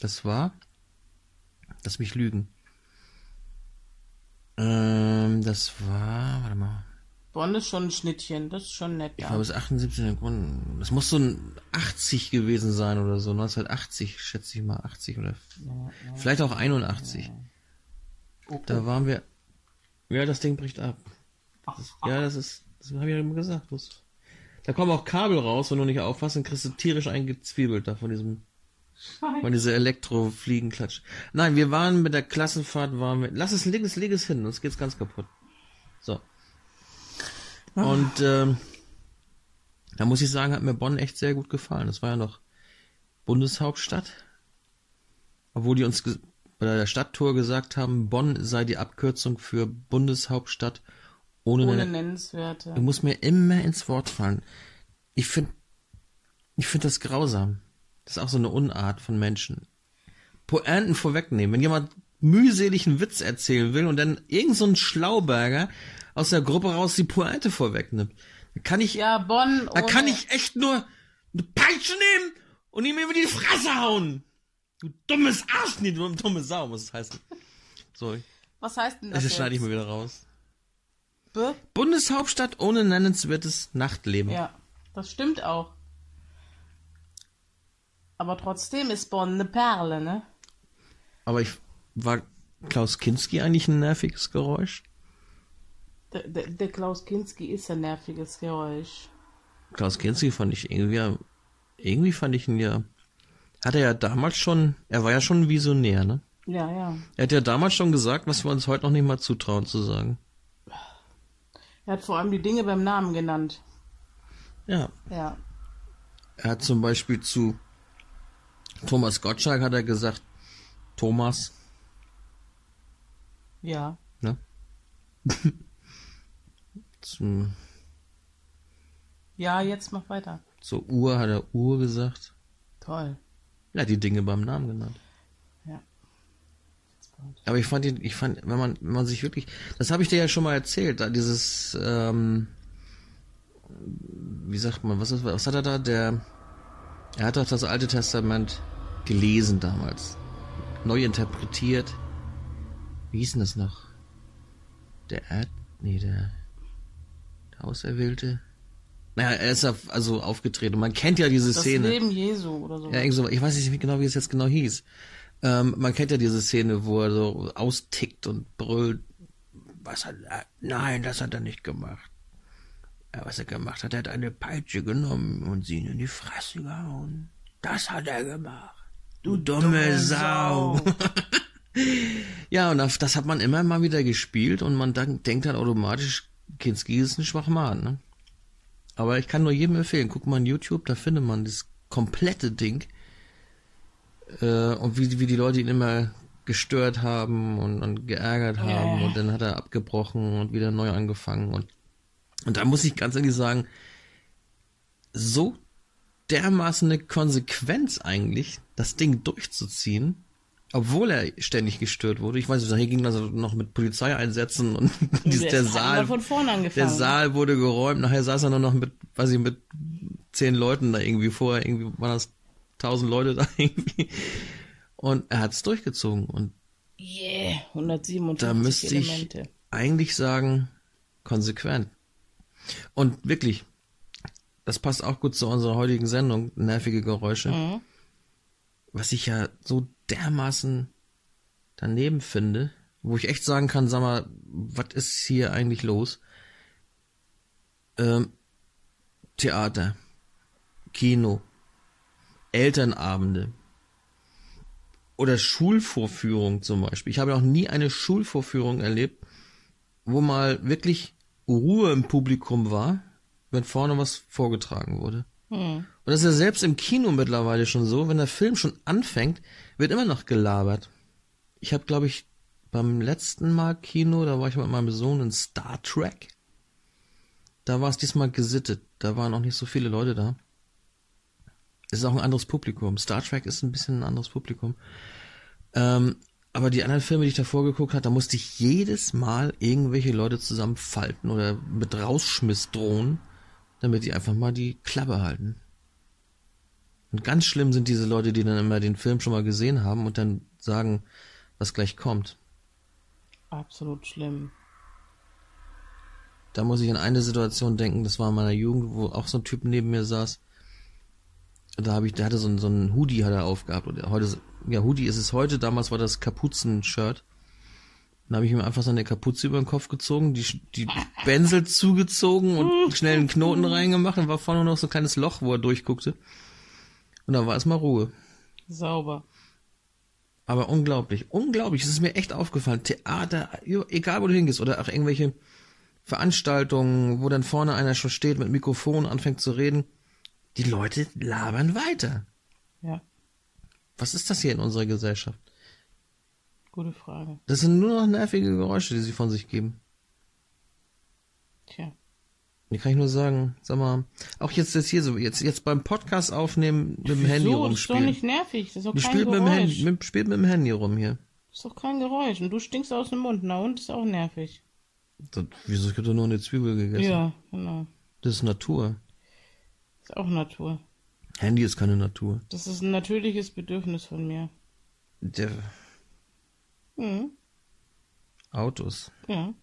Das war, lass mich lügen. Ähm, das war, warte mal, Bonn ist schon ein Schnittchen. Das ist schon nett. ich Ja. glaube es ist 78, in Bonn. das muss so ein 80 gewesen sein oder so, 1980 schätze ich mal, 80 oder vielleicht auch 81. Da waren wir, ja, das Ding bricht ab. Das, ja, das ist, das habe ich ja immer gesagt. Das, da kommen auch Kabel raus, wenn du nicht aufpasst, dann kriegst du tierisch eingezwiebelt da von diesem, von dieser Elektrofliegenklatsch. Nein, wir waren mit der Klassenfahrt, waren wir, lass es, leg es, leg es hin, sonst geht's ganz kaputt. So. Und, ähm, da muss ich sagen, hat mir Bonn echt sehr gut gefallen. Das war ja noch Bundeshauptstadt. Obwohl die uns bei der Stadttour gesagt haben, Bonn sei die Abkürzung für Bundeshauptstadt ohne, Ohne Nennenswerte. Du musst mir immer ins Wort fallen. Ich finde, ich finde das grausam. Das ist auch so eine Unart von Menschen. Pointen vorwegnehmen. Wenn jemand mühselig einen Witz erzählen will und dann irgend so ein Schlauberger aus der Gruppe raus die Pointe vorwegnimmt, dann kann ich, Ja, Bonn. da kann ich echt nur eine Peitsche nehmen und ihm über die Fresse hauen. Du dummes Arsch, nee, du dumme Sau, muss es heißen. So, Was heißt denn das? das schneide ich mal wieder raus. B? Bundeshauptstadt ohne nennenswertes Nachtleben. Ja, das stimmt auch. Aber trotzdem ist Bonn eine Perle, ne? Aber ich war Klaus Kinski eigentlich ein nerviges Geräusch? Der, der, der Klaus Kinski ist ein nerviges Geräusch. Klaus Kinski fand ich irgendwie, irgendwie fand ich ihn ja, hat er ja damals schon, er war ja schon ein Visionär, ne? Ja, ja. Er hat ja damals schon gesagt, was wir uns heute noch nicht mal zutrauen zu sagen. Er hat vor allem die Dinge beim Namen genannt. Ja. Ja. Er hat zum Beispiel zu Thomas Gottschalk hat er gesagt, Thomas, Ja. ne? Zum, Ja, jetzt mach weiter. zur Uhr hat er Uhr gesagt. Toll. Er hat die Dinge beim Namen genannt. Ja. Aber ich fand ich fand, wenn man, wenn man sich wirklich, das habe ich dir ja schon mal erzählt, da dieses, ähm, wie sagt man, was, ist, was hat er da? Der, er hat doch das Alte Testament gelesen damals, neu interpretiert. Wie hieß denn das noch? Der Erd, nee, der Auserwählte. Naja, er ist ja also aufgetreten. Man kennt ja diese Das Szene. Leben Jesu oder so. Ja, irgend so, ich weiß nicht genau, wie es jetzt genau hieß. Ähm, man kennt ja diese Szene, wo er so austickt und brüllt. Was hat er? Nein, das hat er nicht gemacht. Ja, was er gemacht hat, er hat eine Peitsche genommen und sie in die Fresse gehauen. Das hat er gemacht. Du dumme, Sau. ja, und das, das hat man immer mal wieder gespielt und man denkt dann automatisch, Kinski ist ein Schwachmann, ne? Aber ich kann nur jedem empfehlen, guck mal in YouTube, da findet man das komplette Ding. Äh, und wie, wie die Leute ihn immer gestört haben und, und geärgert haben Ja. und dann hat er abgebrochen und wieder neu angefangen und und da muss ich ganz ehrlich sagen, so dermaßen eine Konsequenz eigentlich, das Ding durchzuziehen, obwohl er ständig gestört wurde. Ich weiß nicht, hier ging das noch mit Polizeieinsätzen und dies, Der Saal, immer von vorne der. Saal wurde geräumt, nachher saß er nur noch mit, weiß ich, mit zehn Leuten da irgendwie vorher, irgendwie waren das tausend Leute da irgendwie. Und er hat es durchgezogen und Yeah, 157 da müsste ich Elemente. eigentlich sagen, konsequent. Und wirklich, das passt auch gut zu unserer heutigen Sendung, nervige Geräusche. Mhm. Was ich ja so dermaßen daneben finde, wo ich echt sagen kann, sag mal, was ist hier eigentlich los? ähm, Theater, Kino, Elternabende oder Schulvorführungen zum Beispiel. Ich habe noch nie eine Schulvorführung erlebt, wo mal wirklich Ruhe im Publikum war, wenn vorne was vorgetragen wurde. Hm. Und das ist ja selbst im Kino mittlerweile schon so, wenn der Film schon anfängt, wird immer noch gelabert. Ich habe, glaube ich, beim letzten Mal Kino, da war ich mit meinem Sohn in Star Trek. Da war es diesmal gesittet. Da waren auch nicht so viele Leute da. Es ist auch ein anderes Publikum. Star Trek ist ein bisschen ein anderes Publikum. Ähm, aber die anderen Filme, die ich davor geguckt habe, da musste ich jedes Mal irgendwelche Leute zusammenfalten oder mit Rausschmiss drohen, damit die einfach mal die Klappe halten. Und ganz schlimm sind diese Leute, die dann immer den Film schon mal gesehen haben und dann sagen, was gleich kommt. Absolut schlimm. Da muss ich an eine Situation denken, das war in meiner Jugend, wo auch so ein Typ neben mir saß. Da habe ich, der hatte so ein, so ein Hoodie hat er aufgehabt. Und heute, ja, Hoodie ist es heute, damals war das Kapuzen-Shirt. Dann habe ich ihm einfach seine Kapuze über den Kopf gezogen, die, die Bänsel zugezogen und schnell einen Knoten reingemacht und war vorne noch so ein kleines Loch, wo er durchguckte. Und dann war erstmal Ruhe. Sauber. Aber unglaublich, unglaublich. Es ist mir echt aufgefallen. Theater, egal wo du hingehst, oder auch irgendwelche Veranstaltungen, wo dann vorne einer schon steht mit Mikrofon, anfängt zu reden. Die Leute labern weiter. Ja, Was ist das hier in unserer Gesellschaft? Gute Frage. Das sind nur noch nervige Geräusche, die sie von sich geben. Tja. Hier kann ich nur sagen, sag mal, auch jetzt jetzt hier so, jetzt, jetzt beim Podcast aufnehmen, mit dem Handy so, das ist doch rumspielen. nicht nervig. Das ist doch Die kein spielt mit, dem Geräusch. Handy, mit, spielt mit dem Handy rum hier. Das ist doch kein Geräusch. Und du stinkst aus dem Mund. Na und ist auch nervig. Das, wieso, ich hab doch nur eine Zwiebel gegessen. Ja, genau. Das ist Natur. Ist auch Natur. Handy ist keine Natur. Das ist ein natürliches Bedürfnis von mir. Der Mhm. Autos. Ja.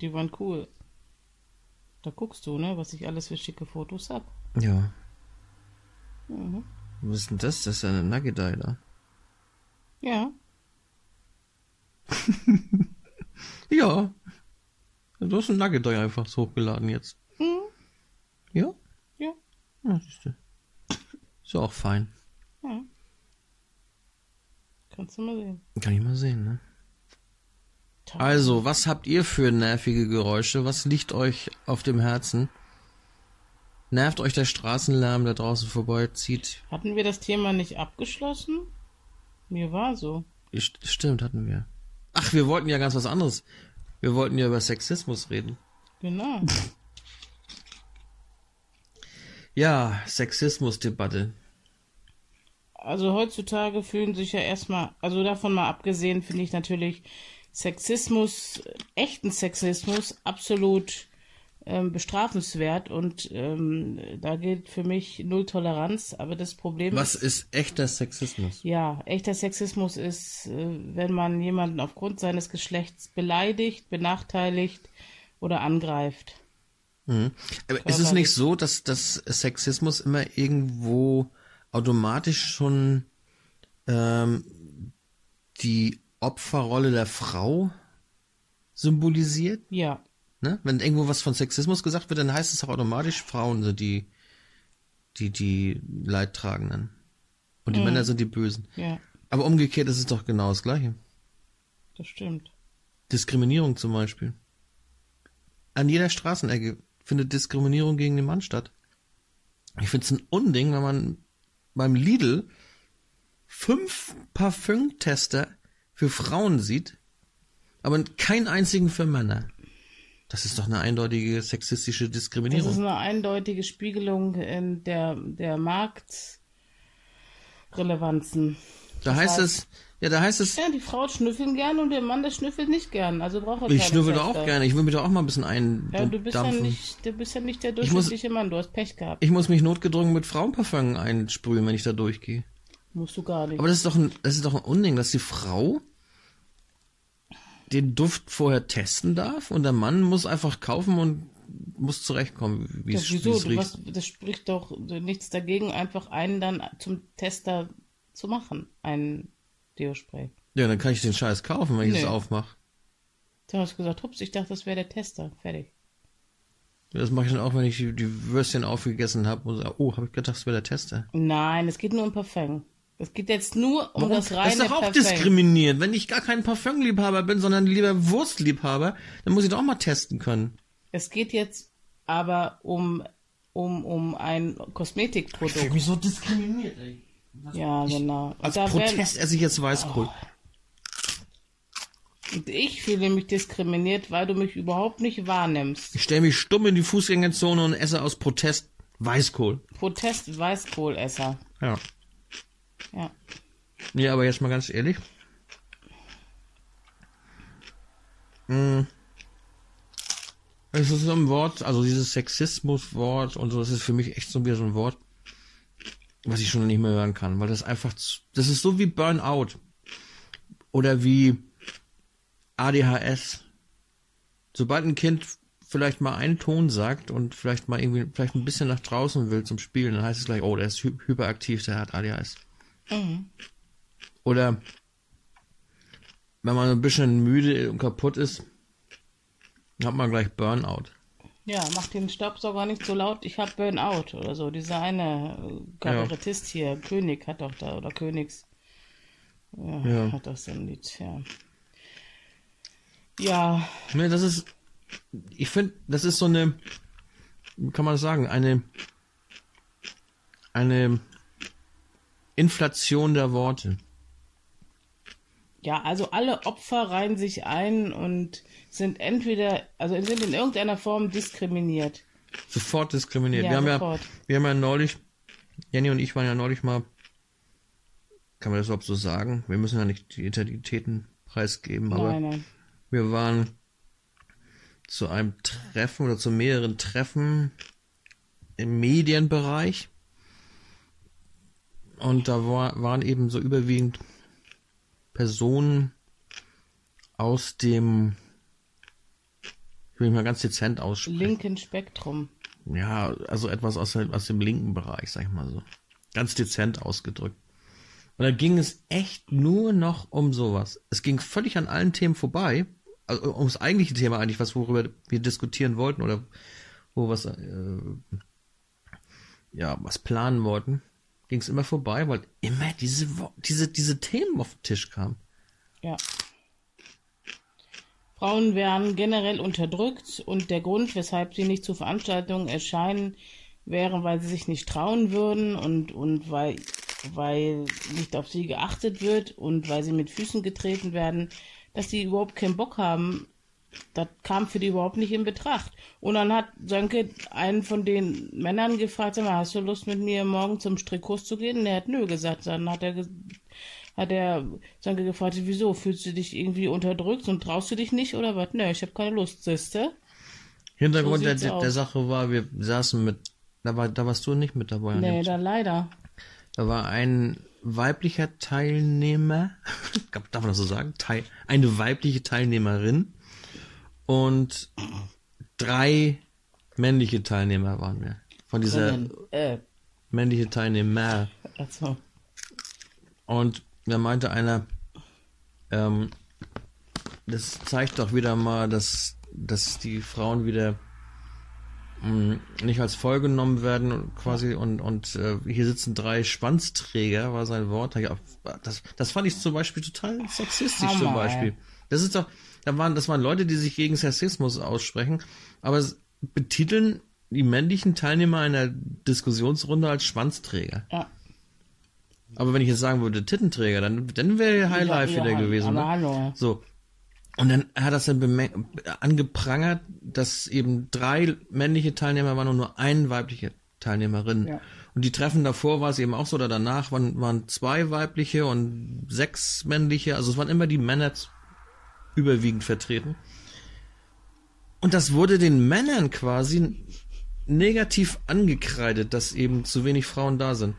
Die waren cool. Da guckst du, ne, was ich alles für schicke Fotos hab. Ja. Mhm. Was ist denn das? Das ist ja eine Nugget da. Ja. Ja. Du hast ein Nugget einfach so hochgeladen jetzt. Mhm. Ja? Ja. Ja, siehst du. Ist ja auch fein. Kannst du mal sehen. Kann ich mal sehen, ne? Also, was habt ihr für nervige Geräusche? Was liegt euch auf dem Herzen? Nervt euch der Straßenlärm, der draußen vorbeizieht? Hatten wir das Thema nicht abgeschlossen? Mir war so. St- Stimmt, hatten wir. Ach, wir wollten ja ganz was anderes. Wir wollten ja über Sexismus reden. Genau. Ja, Sexismusdebatte. Also heutzutage fühlen sich ja erstmal, also davon mal abgesehen, finde ich natürlich Sexismus, echten Sexismus absolut ähm, bestrafenswert und ähm, da gilt für mich Null Toleranz. Aber das Problem Was ist, ist echter Sexismus? ja, echter Sexismus ist, äh, wenn man jemanden aufgrund seines Geschlechts beleidigt, benachteiligt oder angreift. Mhm. Aber ist es nicht so, dass, dass Sexismus immer irgendwo automatisch schon ähm, die Opferrolle der Frau symbolisiert? Ja, Ne? Wenn irgendwo was von Sexismus gesagt wird, dann heißt es auch automatisch, Frauen sind die, die, die Leidtragenden. Und die Mhm. Männer sind die Bösen. ja, Aber umgekehrt ist es doch genau das Gleiche. das stimmt. Diskriminierung zum Beispiel. An jeder Straßenecke findet Diskriminierung gegen den Mann statt. Ich finde es ein Unding, wenn man beim Lidl fünf Parfümtester für Frauen sieht, aber keinen einzigen für Männer. Das ist doch eine eindeutige sexistische Das ist Diskriminierung. eine eindeutige Spiegelung in der, der Marktrelevanzen. Da heißt heißt- es, ja, da heißt es, Ja, die Frau schnüffeln gern und der Mann, der schnüffelt nicht gern. Also braucht er ich schnüffel doch auch gerne, ich will mich doch auch mal ein bisschen Ja, du bist ja nicht, du bist ja nicht der muss- durchschnittliche Mann. Du hast Pech gehabt. Ich muss mich notgedrungen mit Frauenparfüm einsprühen, wenn ich da durchgehe. Musst du gar nicht. Aber das ist doch ein, das ist doch ein Unding, dass die Frau den Duft vorher testen darf und der Mann muss einfach kaufen und muss zurechtkommen, wie ja, es, wie wieso? es riecht. was, das spricht doch nichts dagegen, einfach einen dann zum Tester zu machen. Ein Deo-Spray. Ja, dann kann ich den Scheiß kaufen, wenn ich Nee. es aufmache. Du hast gesagt, hups, ich dachte, das wäre der Tester. Fertig. Das mache ich dann auch, wenn ich die, die Würstchen aufgegessen habe und sage, oh, habe ich gedacht, das wäre der Tester. Nein, es geht nur um Parfum. Es geht jetzt nur um das reine das ist doch auch Parfum. diskriminierend. Wenn ich gar kein Parfumliebhaber bin, sondern lieber Wurstliebhaber, dann muss ich doch auch mal testen können. Es geht jetzt aber um, um, um ein Ich fühle Kosmetikprodukt. mich so diskriminiert, ey. Ja, genau. Als Da Protest esse ich jetzt Weißkohl. Und ich fühle mich diskriminiert, weil du mich überhaupt nicht wahrnimmst. Ich stelle mich stumm in die Fußgängerzone und esse aus Protest Weißkohl. Protest Weißkohlesser. Ja. Ja. Nee, aber jetzt mal ganz ehrlich. Mm. Es ist so ein Wort, also dieses Sexismus-Wort und so, das ist für mich echt so wieder so ein Wort, was ich schon nicht mehr hören kann, weil das einfach, zu, das ist so wie Burnout oder wie ADHS. Sobald ein Kind vielleicht mal einen Ton sagt und vielleicht mal irgendwie, vielleicht ein bisschen nach draußen will zum Spielen, dann heißt es gleich, oh, der ist hy hyperaktiv, der hat ADHS. Oder wenn man ein bisschen müde und kaputt ist, hat man gleich Burnout. Ja, mach den Staubsauger nicht so laut, ich hab Burnout oder so. Dieser eine äh, Kabarettist hier, König hat doch da, oder Königs, ja, Ja. hat das so ein Lied, ja. Ja, Ne, das ist, ich finde, das ist so eine, wie kann man das sagen, eine, eine Inflation der Worte. ja, also alle Opfer reihen sich ein und sind entweder, also sind in irgendeiner Form diskriminiert. Sofort diskriminiert. Ja, wir haben sofort. ja, wir haben ja neulich, Jenny und ich waren ja neulich mal, kann man das überhaupt so sagen? Wir müssen ja nicht die Identitäten preisgeben, aber Nein, nein. Wir waren zu einem Treffen oder zu mehreren Treffen im Medienbereich. Und da war, waren eben so überwiegend Personen aus dem, will mich mal ganz dezent aussprechen. Linken Spektrum. Ja, also etwas aus, dem- aus dem linken Bereich, sag ich mal so. Ganz dezent ausgedrückt. Und da ging es echt nur noch um sowas. Es ging völlig an allen Themen vorbei. Also ums eigentliche Thema eigentlich, was worüber wir diskutieren wollten oder wo was äh, ja was planen wollten, ging es immer vorbei, weil immer diese diese diese Themen auf den Tisch kamen. Ja. Frauen werden generell unterdrückt und der Grund, weshalb sie nicht zu Veranstaltungen erscheinen, wäre, weil sie sich nicht trauen würden und, und weil, weil nicht auf sie geachtet wird und weil sie mit Füßen getreten werden, dass sie überhaupt keinen Bock haben. Das kam für die überhaupt nicht in Betracht. Und dann hat Sönke einen von den Männern gefragt, hast du Lust mit mir morgen zum Strickkurs zu gehen? Und er hat nö gesagt. Dann hat er, hat er Sönke gefragt, wieso? Fühlst du dich irgendwie unterdrückt und traust du dich nicht oder was? Nö, ich habe keine Lust, siehste. Hintergrund So der, der, Sache war, wir saßen mit, da war, da warst du nicht mit dabei. Nee, dann leider. Da war ein weiblicher Teilnehmer, darf man das so sagen? Teil, eine weibliche Teilnehmerin und drei männliche Teilnehmer waren wir. Von dieser. Äh, männliche Teilnehmer. also. Und da meinte einer, ähm, das zeigt doch wieder mal, dass, dass die Frauen wieder mh, nicht als voll genommen werden quasi und, und äh, hier sitzen drei Schwanzträger, war sein Wort. Das, das fand ich zum Beispiel total sexistisch zum Hammer, Beispiel. ey. Das ist doch, da waren, das waren Leute, die sich gegen Sexismus aussprechen, aber es betiteln die männlichen Teilnehmer einer Diskussionsrunde als Schwanzträger. Ja. Aber wenn ich jetzt sagen würde Tittenträger, dann, dann wäre High Ja, Life ja, wieder gewesen. aber Ne? hallo. So. Und dann hat das dann angeprangert, dass eben drei männliche Teilnehmer waren und nur eine weibliche Teilnehmerin. Ja. Und die Treffen davor war es eben auch so, oder danach waren, waren zwei weibliche und sechs männliche. Also es waren immer die Männer überwiegend vertreten. Und das wurde den Männern quasi negativ angekreidet, dass eben zu wenig Frauen da sind.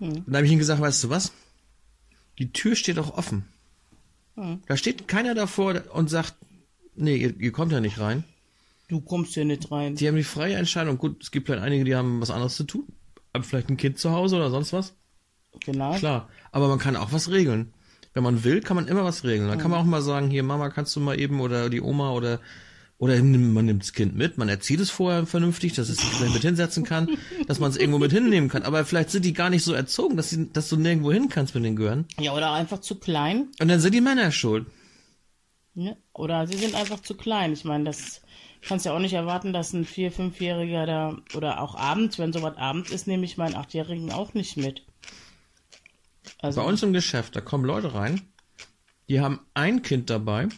Und da habe ich ihnen gesagt, weißt du was? Die Tür steht auch offen. Da steht keiner davor und sagt, nee, ihr, ihr kommt ja nicht rein. Du kommst hier nicht rein. Die haben die freie Entscheidung. Gut, es gibt vielleicht einige, die haben was anderes zu tun. Haben vielleicht ein Kind zu Hause oder sonst was. Genau. Klar. Aber man kann auch was regeln. Wenn man will, kann man immer was regeln. Dann kann man auch mal sagen, hier Mama, kannst du mal eben oder die Oma oder Oder man nimmt das Kind mit, man erzieht es vorher vernünftig, dass es sich vielleicht mit hinsetzen kann, dass man es irgendwo mit hinnehmen kann. Aber vielleicht sind die gar nicht so erzogen, dass, sie, dass du nirgendwo hin kannst mit den Gehören. Ja, oder einfach zu klein. Und dann sind die Männer schuld. Ne? Oder sie sind einfach zu klein. Ich meine, das kannst ja auch nicht erwarten, dass ein vier-, fünfjähriger da oder auch abends, wenn sowas abends ist, nehme ich meinen achtjährigen auch nicht mit. Also Bei uns im Geschäft, da kommen Leute rein, die haben ein Kind dabei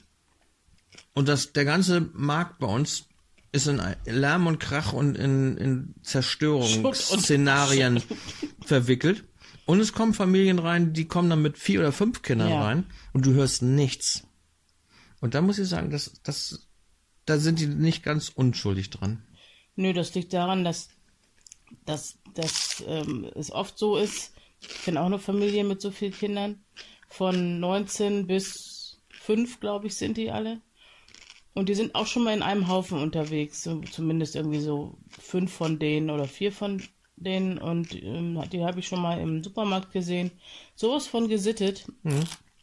und das, der ganze Markt bei uns ist in Lärm und Krach und in, in Zerstörungsszenarien verwickelt. Und es kommen Familien rein, die kommen dann mit vier oder fünf Kindern Ja. rein und du hörst nichts. Und da muss ich sagen, das, das, da sind die nicht ganz unschuldig dran. Nö, das liegt daran, dass, dass, dass ähm, es oft so ist, ich kenne auch eine Familie mit so vielen Kindern, von 19 bis 5, glaube ich, sind die alle. Und die sind auch schon mal in einem Haufen unterwegs, zumindest irgendwie so fünf von denen oder vier von denen. Und ähm, die habe ich schon mal im Supermarkt gesehen. Sowas von gesittet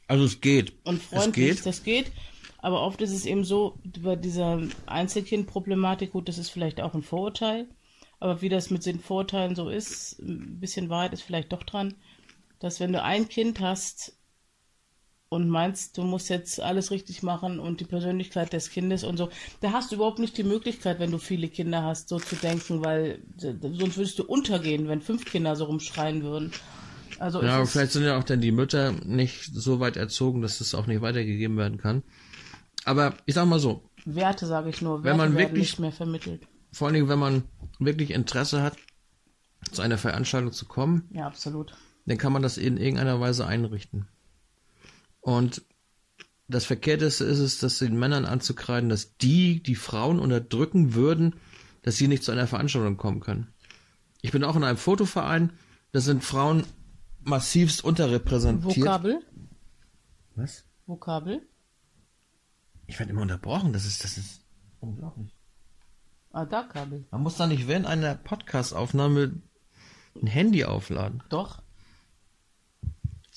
Also es geht. und Es freundlich, geht. das geht. Aber oft ist es eben so, bei dieser Einzelkind-Problematik, gut, das ist vielleicht auch ein Vorurteil, aber wie das mit den Vorurteilen so ist, ein bisschen Wahrheit ist vielleicht doch dran, dass wenn du ein Kind hast und meinst, du musst jetzt alles richtig machen und die Persönlichkeit des Kindes und so, da hast du überhaupt nicht die Möglichkeit, wenn du viele Kinder hast, so zu denken, weil äh, sonst würdest du untergehen, wenn fünf Kinder so rumschreien würden. Also Ja, aber vielleicht sind ja auch dann die Mütter nicht so weit erzogen, dass es auch nicht weitergegeben werden kann. Aber ich sag mal so, Werte, sage ich nur, Werte Wenn man werden wirklich- nicht mehr vermittelt. vor allen Dingen, wenn man wirklich Interesse hat, zu einer Veranstaltung zu kommen, Ja, absolut. dann kann man das in irgendeiner Weise einrichten. Und das Verkehrteste ist es, das den Männern anzukreiden, dass die die Frauen unterdrücken würden, dass sie nicht zu einer Veranstaltung kommen können. Ich bin auch in einem Fotoverein, da sind Frauen massivst unterrepräsentiert. Vokabel? Was? Vokabel? Ich werde immer unterbrochen, das ist, das ist unglaublich. Ah, da Kabel. Man muss da nicht während einer Podcast-Aufnahme ein Handy aufladen. Doch.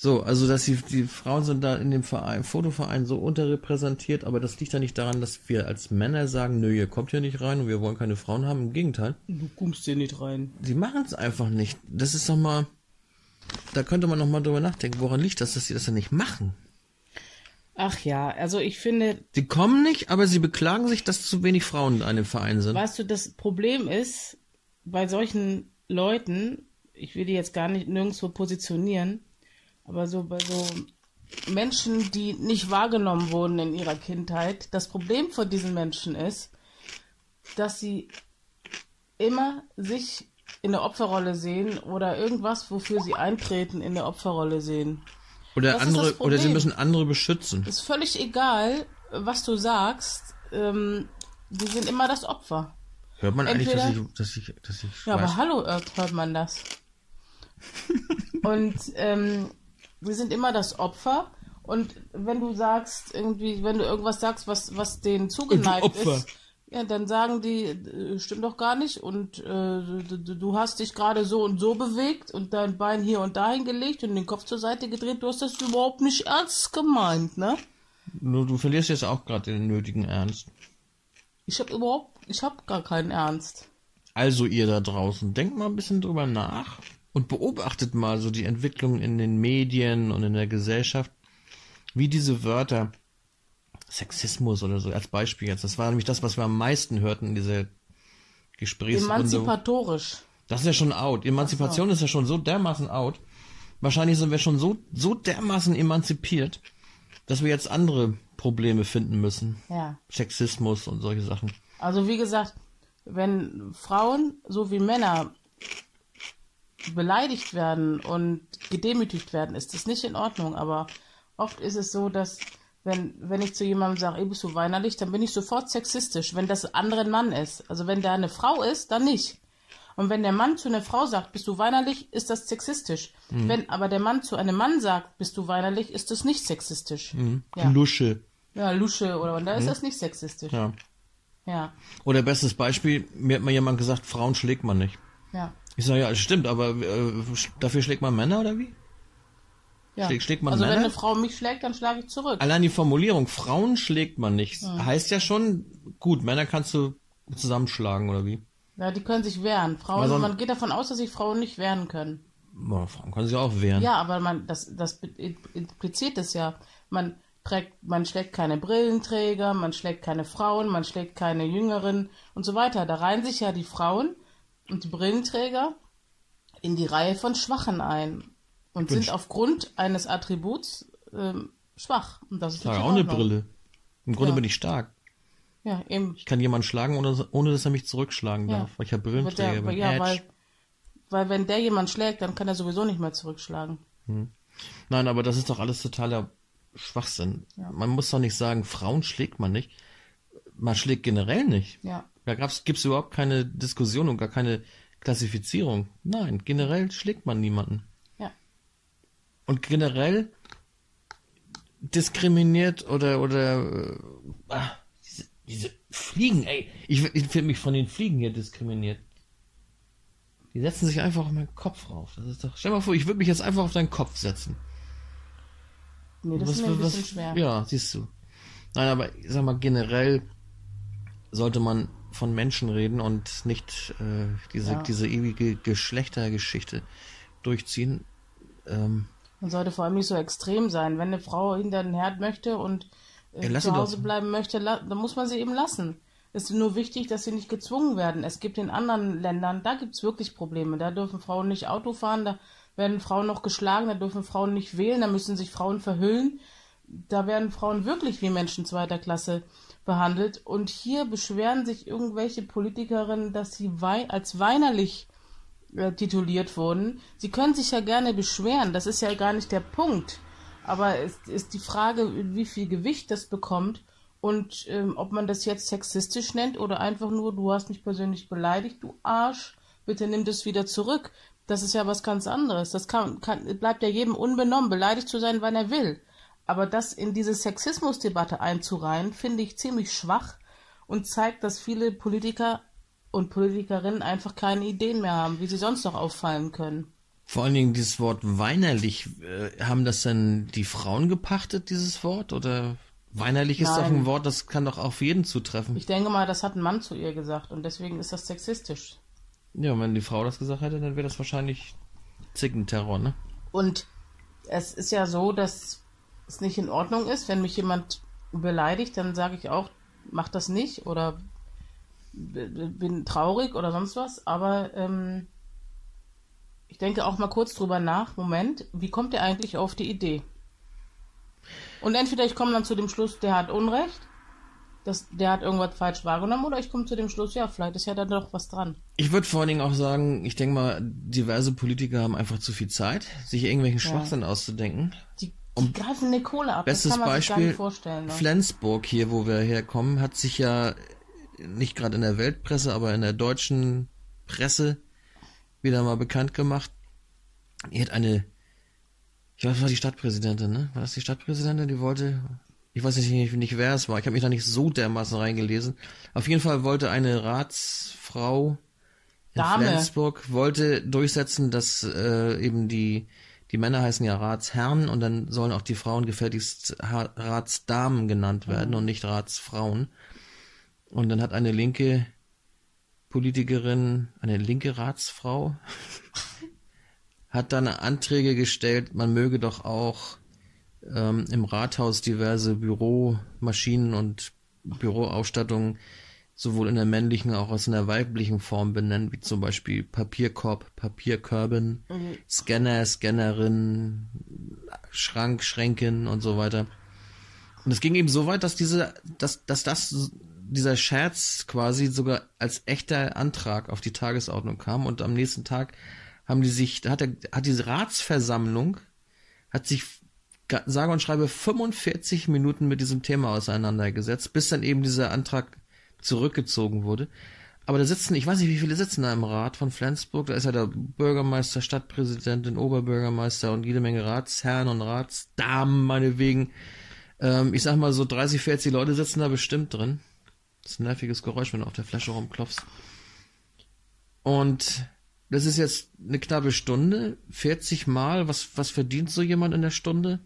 So, also dass die, die Frauen sind da in dem Verein, Fotoverein so unterrepräsentiert, aber das liegt ja nicht daran, dass wir als Männer sagen, nö, ihr kommt hier nicht rein und wir wollen keine Frauen haben. Im Gegenteil. Du kommst hier nicht rein. Sie machen es einfach nicht. Das ist doch mal, da könnte man noch mal drüber nachdenken, woran liegt das, dass sie das ja nicht machen. Ach ja, also ich finde, Sie kommen nicht, aber sie beklagen sich, dass zu wenig Frauen in einem Verein sind. weißt du, das Problem ist, bei solchen Leuten, ich will die jetzt gar nicht nirgendwo positionieren, aber so bei so Menschen, die nicht wahrgenommen wurden in ihrer Kindheit, das Problem von diesen Menschen ist, dass sie immer sich in der Opferrolle sehen oder irgendwas, wofür sie eintreten, in der Opferrolle sehen. Oder das andere, oder sie müssen andere beschützen. Ist völlig egal, was du sagst. Ähm, die sind immer das Opfer. Hört man eigentlich, dass ich, Entweder- dass ich, dass ich Ja, weiß? aber hallo, hört man das. und ähm, wir sind immer das Opfer. Und wenn du sagst, irgendwie, wenn du irgendwas sagst, was, was denen zugeneigt ist, ja, dann sagen die, äh, stimmt doch gar nicht. Und äh, du, du du hast dich gerade so und so bewegt und dein Bein hier und dahin gelegt und den Kopf zur Seite gedreht. Du hast das überhaupt nicht ernst gemeint, ne? Nur du verlierst jetzt auch gerade den nötigen Ernst. Ich habe überhaupt, ich habe gar keinen Ernst. Also ihr da draußen, denkt mal ein bisschen drüber nach und beobachtet mal so die Entwicklung in den Medien und in der Gesellschaft, wie diese Wörter Sexismus oder so als Beispiel jetzt. Das war nämlich das, was wir am meisten hörten in dieser Gesprächsrunde. Emanzipatorisch. Das ist ja schon out. Emanzipation ist ja schon so dermaßen out. Wahrscheinlich sind wir schon so, so dermaßen emanzipiert, dass wir jetzt andere Probleme finden müssen. Ja. Sexismus und solche Sachen. Also wie gesagt, wenn Frauen so wie Männer beleidigt werden und gedemütigt werden, ist das nicht in Ordnung. Aber oft ist es so, dass wenn, wenn ich zu jemandem sage, ey, bist du weinerlich, dann bin ich sofort sexistisch, wenn das andere ein Mann ist. Also wenn da eine Frau ist, dann nicht. Und wenn der Mann zu einer Frau sagt, bist du weinerlich, ist das sexistisch. Wenn aber der Mann zu einem Mann sagt, bist du weinerlich, ist das nicht sexistisch. Ja. Lusche. ja, Lusche oder da ist das nicht sexistisch. Ja. ja. Oder bestes Beispiel, mir hat mal jemand gesagt, Frauen schlägt man nicht. ja. Ich sage, ja, das stimmt, aber äh, dafür schlägt man Männer oder wie? Ja. Schlägt, schlägt man also wenn Männer? eine Frau mich schlägt, dann schlage ich zurück. Allein die Formulierung, Frauen schlägt man nicht, heißt ja schon, gut, Männer kannst du zusammenschlagen oder wie? Ja, die können sich wehren. Frauen, Also- man geht davon aus, dass sich Frauen nicht wehren können. Boah, Frauen können sich auch wehren. Ja, aber man, das, das impliziert es ja. Man trägt, man schlägt keine Brillenträger, man schlägt keine Frauen, man schlägt keine Jüngeren und so weiter. Da reihen sich ja die Frauen und die Brillenträger in die Reihe von Schwachen ein und sind aufgrund eines Attributs ähm, schwach. Und das ist Ich trage auch in eine. Brille. Im Grunde Ja. bin ich stark. Ja, eben. Ich kann jemanden schlagen, ohne, ohne dass er mich zurückschlagen Ja. darf, weil ich ja Brillenträger der, bin. ja, Edge. weil, weil wenn der jemand schlägt, dann kann er sowieso nicht mehr zurückschlagen. Nein, aber das ist doch alles totaler Schwachsinn. Man muss doch nicht sagen, Frauen schlägt man nicht. Man schlägt generell nicht. Ja. Da gibt es überhaupt keine Diskussion und gar keine Klassifizierung. Nein, generell schlägt man niemanden. Ja. Und generell diskriminiert oder oder äh, ah, diese, diese Fliegen, ey, ich, ich finde mich von den Fliegen hier diskriminiert. Die setzen sich einfach auf meinen Kopf rauf. Das ist doch. Stell dir mal vor, ich würde mich jetzt einfach auf deinen Kopf setzen. Nee, das ist mir ein bisschen schwer. Ja, siehst du. Nein, aber ich sag mal, generell sollte man von Menschen reden und nicht äh, diese, Ja. diese ewige Geschlechtergeschichte durchziehen. Ähm, Man sollte vor allem nicht so extrem sein. Wenn eine Frau hinter den Herd möchte und äh, Ja, zu Hause doch. bleiben möchte, dann muss man sie eben lassen. Es ist nur wichtig, dass sie nicht gezwungen werden. Es gibt in anderen Ländern, da gibt es wirklich Probleme. Da dürfen Frauen nicht Auto fahren, da werden Frauen noch geschlagen, da dürfen Frauen nicht wählen, da müssen sich Frauen verhüllen. Da werden Frauen wirklich wie Menschen zweiter Klasse behandelt. Und hier beschweren sich irgendwelche Politikerinnen, dass sie wei als weinerlich äh, tituliert wurden. Sie können sich ja gerne beschweren, das ist ja gar nicht der Punkt. Aber es ist die Frage, wie viel Gewicht das bekommt und ähm, ob man das jetzt sexistisch nennt oder einfach nur, du hast mich persönlich beleidigt, du Arsch, bitte nimm das wieder zurück. Das ist ja was ganz anderes. Das kann, kann, bleibt ja jedem unbenommen, beleidigt zu sein, wann er will. Aber das in diese Sexismusdebatte einzureihen, finde ich ziemlich schwach und zeigt, dass viele Politiker und Politikerinnen einfach keine Ideen mehr haben, wie sie sonst noch auffallen können. vor allen Dingen dieses Wort weinerlich, äh, haben das denn die Frauen gepachtet, dieses Wort? Oder weinerlich ist doch Nein. ein Wort, das kann doch auf jeden zutreffen. Ich denke mal, das hat ein Mann zu ihr gesagt und deswegen ist das sexistisch. ja, wenn die Frau das gesagt hätte, dann wäre das wahrscheinlich Zickenterror, ne? Und es ist ja so, dass es nicht in Ordnung ist, wenn mich jemand beleidigt, dann sage ich auch, mach das nicht oder bin traurig oder sonst was. Aber ähm, ich denke auch mal kurz drüber nach. Moment, wie kommt der eigentlich auf die Idee? Und entweder ich komme dann zu dem Schluss, der hat Unrecht, das, der hat irgendwas falsch wahrgenommen, oder ich komme zu dem Schluss, ja, vielleicht ist ja da doch was dran. Ich würde vor allen Dingen auch sagen, ich denke mal, diverse Politiker haben einfach zu viel Zeit, sich irgendwelchen Schwachsinn auszudenken. Die, die greifen eine Kohle ab, Bestes das kann man sich gar Beispiel, nicht vorstellen. Ne? Flensburg hier, wo wir herkommen, hat sich ja nicht gerade in der Weltpresse, aber in der deutschen Presse wieder mal bekannt gemacht. Hier hat eine, ich weiß, war die Stadtpräsidentin, ne? War das die Stadtpräsidentin, die wollte, ich weiß nicht, nicht wer es war, ich habe mich da nicht so dermaßen reingelesen. Auf jeden Fall wollte eine Ratsfrau in Dame. Flensburg wollte durchsetzen, dass äh, eben die die Männer heißen ja Ratsherren und dann sollen auch die Frauen gefälligst Ratsdamen genannt werden und nicht Ratsfrauen. Und dann hat eine linke Politikerin, eine linke Ratsfrau, hat dann Anträge gestellt, man möge doch auch ähm, im Rathaus diverse Büromaschinen und Büroausstattungen sowohl in der männlichen als auch in der weiblichen Form benennen, wie zum Beispiel Papierkorb, Papierkörben, Scanner, Scannerin, Schrank, Schränken und so weiter. Und es ging eben so weit, dass diese, dass, dass das, dieser Scherz quasi sogar als echter Antrag auf die Tagesordnung kam und am nächsten Tag haben die sich, da hat, der, hat diese Ratsversammlung, hat sich sage und schreibe 45 Minuten mit diesem Thema auseinandergesetzt, bis dann eben dieser Antrag zurückgezogen wurde. Aber da sitzen, ich weiß nicht, wie viele sitzen da im Rat von Flensburg. Da ist ja der Bürgermeister, Stadtpräsidentin, Oberbürgermeister und jede Menge Ratsherren und Ratsdamen, meinetwegen. Ähm, ich sag mal, so 30, 40 Leute sitzen da bestimmt drin. Das ist ein nerviges Geräusch, wenn du auf der Flasche rumklopfst. Und das ist jetzt eine knappe Stunde, 40 Mal, was, was verdient so jemand in der Stunde?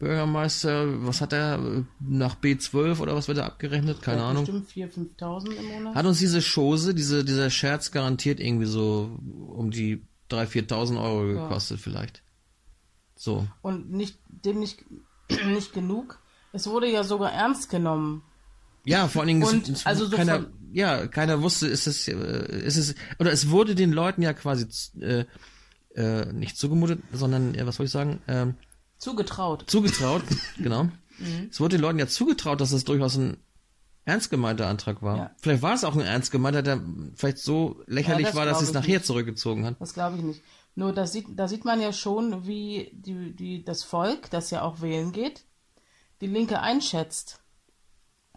Bürgermeister, was hat er nach B12 oder was wird er abgerechnet? Keine Ahnung. Bestimmt 4.000, 5.000 im Monat. Hat uns diese Chose, diese, dieser Scherz garantiert irgendwie so um die 3.000, 4.000 Euro gekostet ja. vielleicht. So. Und nicht, dem nicht, nicht genug. Es wurde ja sogar ernst genommen. Ja, vor allen Dingen, Und, es, es also so keiner, von- ja, keiner wusste, ist es, ist es, oder es wurde den Leuten ja quasi, äh, äh, nicht zugemutet, sondern, was soll ich sagen, ähm, Zugetraut. zugetraut, genau. Mhm. Es wurde den Leuten ja zugetraut, dass es durchaus ein ernst gemeinter Antrag war. Ja. Vielleicht war es auch ein ernst gemeinter, der vielleicht so lächerlich Ja, das war, dass sie es nachher nicht. zurückgezogen hat. Das glaube ich nicht. Nur das sieht, da sieht man ja schon, wie die, die, das Volk, das ja auch wählen geht, die Linke einschätzt.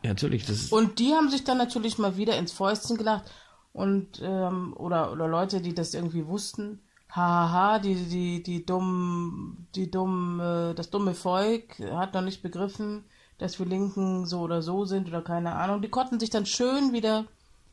Ja, natürlich, das Und die haben sich dann natürlich mal wieder ins Fäustchen gelacht und ähm, oder oder Leute, die das irgendwie wussten, hahaha, die die die dummen die dummen äh, das dumme Volk hat noch nicht begriffen, dass wir Linken so oder so sind oder keine Ahnung. Die konnten sich dann schön wieder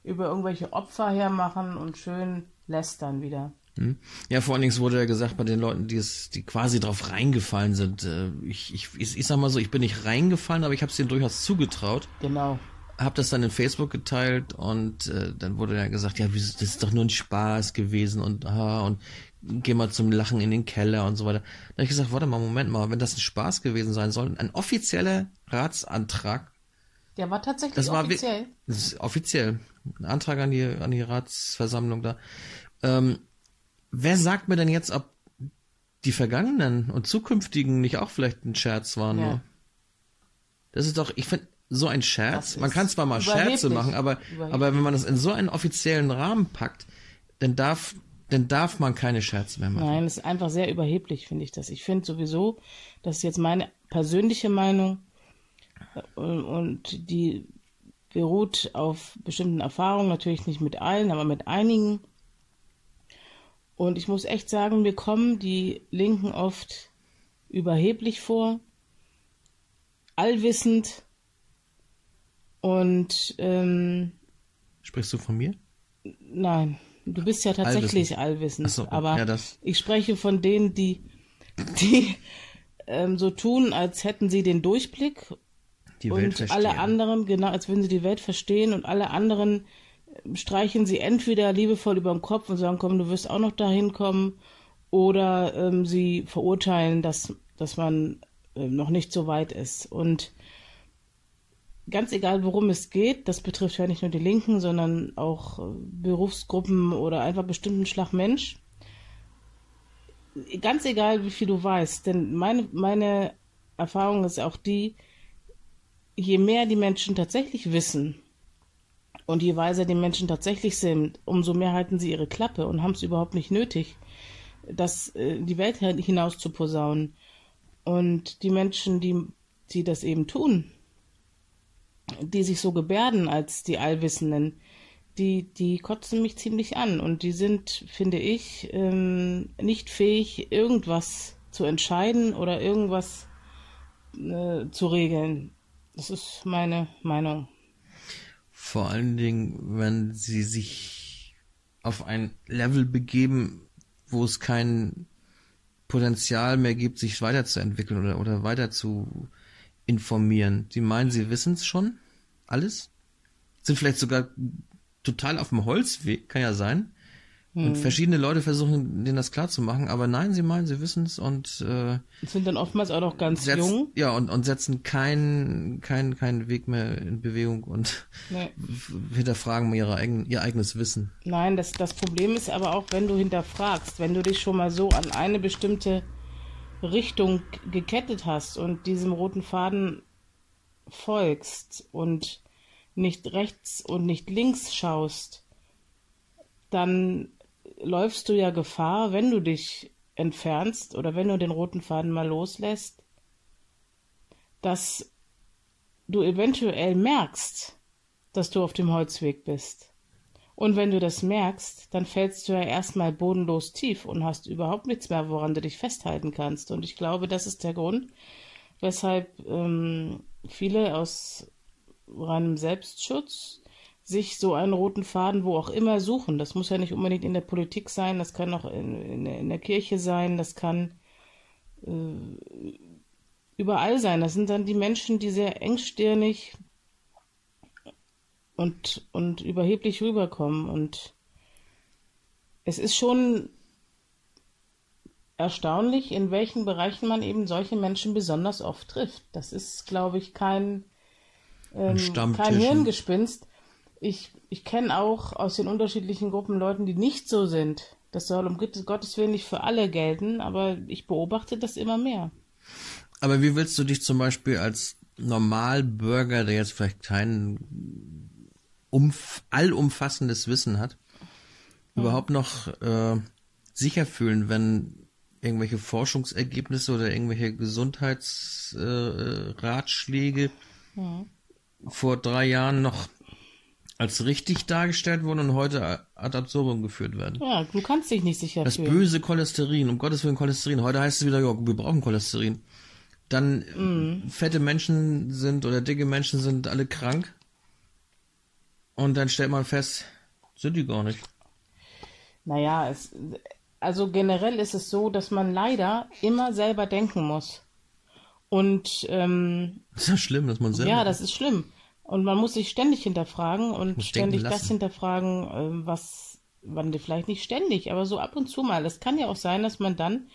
über irgendwelche Opfer hermachen und schön lästern wieder. Hm? Ja, vor allen Dingen wurde ja gesagt bei den Leuten, die es, die quasi drauf reingefallen sind. Äh, ich, ich, ich, sag mal so, ich bin nicht reingefallen, aber ich habe es denen durchaus zugetraut. Genau. Hab das dann in Facebook geteilt und äh, dann wurde ja gesagt, ja, das ist doch nur ein Spaß gewesen und ah, und geh mal zum Lachen in den Keller und so weiter. Da habe ich gesagt, warte mal, Moment mal, wenn das ein Spaß gewesen sein soll, ein offizieller Ratsantrag, Der war tatsächlich das war offiziell. das ist offiziell ein Antrag an die an die Ratsversammlung da. Ähm, wer sagt mir denn jetzt, ob die vergangenen und zukünftigen nicht auch vielleicht ein Scherz waren? Ja. nur? Das ist doch, ich finde, so ein Scherz. Man kann zwar mal. Scherze machen, aber aber wenn man das in so einen offiziellen Rahmen packt, dann darf dann darf man keine Scherze mehr machen. Nein, es ist einfach sehr überheblich, finde ich das. Ich finde sowieso, das ist jetzt meine persönliche Meinung äh, und, und die beruht auf bestimmten Erfahrungen, natürlich nicht mit allen, aber mit einigen. Und ich muss echt sagen, mir kommen die Linken oft überheblich vor, allwissend und ähm, Sprichst du von mir? Nein, du bist ja tatsächlich allwissend. Ach so, aber ja, das- ich spreche von denen, die, die ähm, so tun, als hätten sie den Durchblick Die Welt und verstehen. alle anderen, genau, als würden sie die Welt verstehen und alle anderen ähm, streichen sie entweder liebevoll über den Kopf und sagen, komm, du wirst auch noch dahin kommen, oder ähm, sie verurteilen, dass, dass man ähm, noch nicht so weit ist. Und ganz egal, worum es geht, das betrifft ja nicht nur die Linken, sondern auch äh, Berufsgruppen oder einfach bestimmten Schlag Mensch. Ganz egal, wie viel du weißt, denn meine, meine Erfahrung ist auch die, je mehr die Menschen tatsächlich wissen und je weiser die Menschen tatsächlich sind, umso mehr halten sie ihre Klappe und haben es überhaupt nicht nötig, das äh, die Welt hinaus zu posaunen. Und die Menschen, die, die das eben tun, die sich so gebärden als die Allwissenden, die, die kotzen mich ziemlich an und die sind, finde ich, ähm, nicht fähig, irgendwas zu entscheiden oder irgendwas äh, zu regeln. Das ist meine Meinung. Vor allen Dingen, wenn sie sich auf ein Level begeben, wo es kein Potenzial mehr gibt, sich weiterzuentwickeln oder, oder weiter zu informieren. Sie meinen, sie wissen es schon? Alles? Sind vielleicht sogar total auf dem Holzweg, kann ja sein. Und verschiedene Leute versuchen, denen das klarzumachen, aber nein, sie meinen, sie wissen es und äh, Sind dann oftmals auch noch ganz setzen, jung. ja und, und setzen keinen keinen keinen Weg mehr in Bewegung und Nee. hinterfragen ihre eigen, ihr eigenes Wissen. Nein, das, das Problem ist aber auch, wenn du hinterfragst, wenn du dich schon mal so an eine bestimmte Richtung gekettet hast und diesem roten Faden folgst und nicht rechts und nicht links schaust, dann läufst du ja Gefahr, wenn du dich entfernst oder wenn du den roten Faden mal loslässt, dass du eventuell merkst, dass du auf dem Holzweg bist. Und wenn du das merkst, dann fällst du ja erstmal bodenlos tief und hast überhaupt nichts mehr, woran du dich festhalten kannst. Und ich glaube, das ist der Grund, weshalb ähm, viele aus reinem Selbstschutz sich so einen roten Faden wo auch immer suchen. Das muss ja nicht unbedingt in der Politik sein, das kann auch in, in, in der Kirche sein, das kann äh, überall sein. Das sind dann die Menschen, die sehr engstirnig und, und überheblich rüberkommen. Und es ist schon erstaunlich, in welchen Bereichen man eben solche Menschen besonders oft trifft. Das ist, glaube ich, kein, ähm, kein Hirngespinst. Ich, ich kenne auch aus den unterschiedlichen Gruppen Leuten, die nicht so sind. Das soll um Gottes Willen nicht für alle gelten, aber ich beobachte das immer mehr. Aber wie willst du dich zum Beispiel als Normalbürger, der jetzt vielleicht kein umf allumfassendes Wissen hat, mhm. überhaupt noch äh, sicher fühlen, wenn irgendwelche Forschungsergebnisse oder irgendwelche Gesundheitsratschläge äh, mhm. vor drei Jahren noch als richtig dargestellt wurden und heute ad absurdum geführt werden. Ja, du kannst dich nicht sicher Das fühlen. böse Cholesterin, um Gottes Willen Cholesterin. Heute heißt es wieder, ja, wir brauchen Cholesterin. Dann mm. fette Menschen sind oder dicke Menschen sind alle krank. Und dann stellt man fest, sind die gar nicht. Naja, es, also generell ist es so, dass man leider immer selber denken muss. Und ähm, das ist ja schlimm, dass man selber. Ja, das ist schlimm. Und man muss sich ständig hinterfragen und ständig das hinterfragen, äh, was man vielleicht nicht ständig, aber so ab und zu mal. Es kann ja auch sein, dass man dann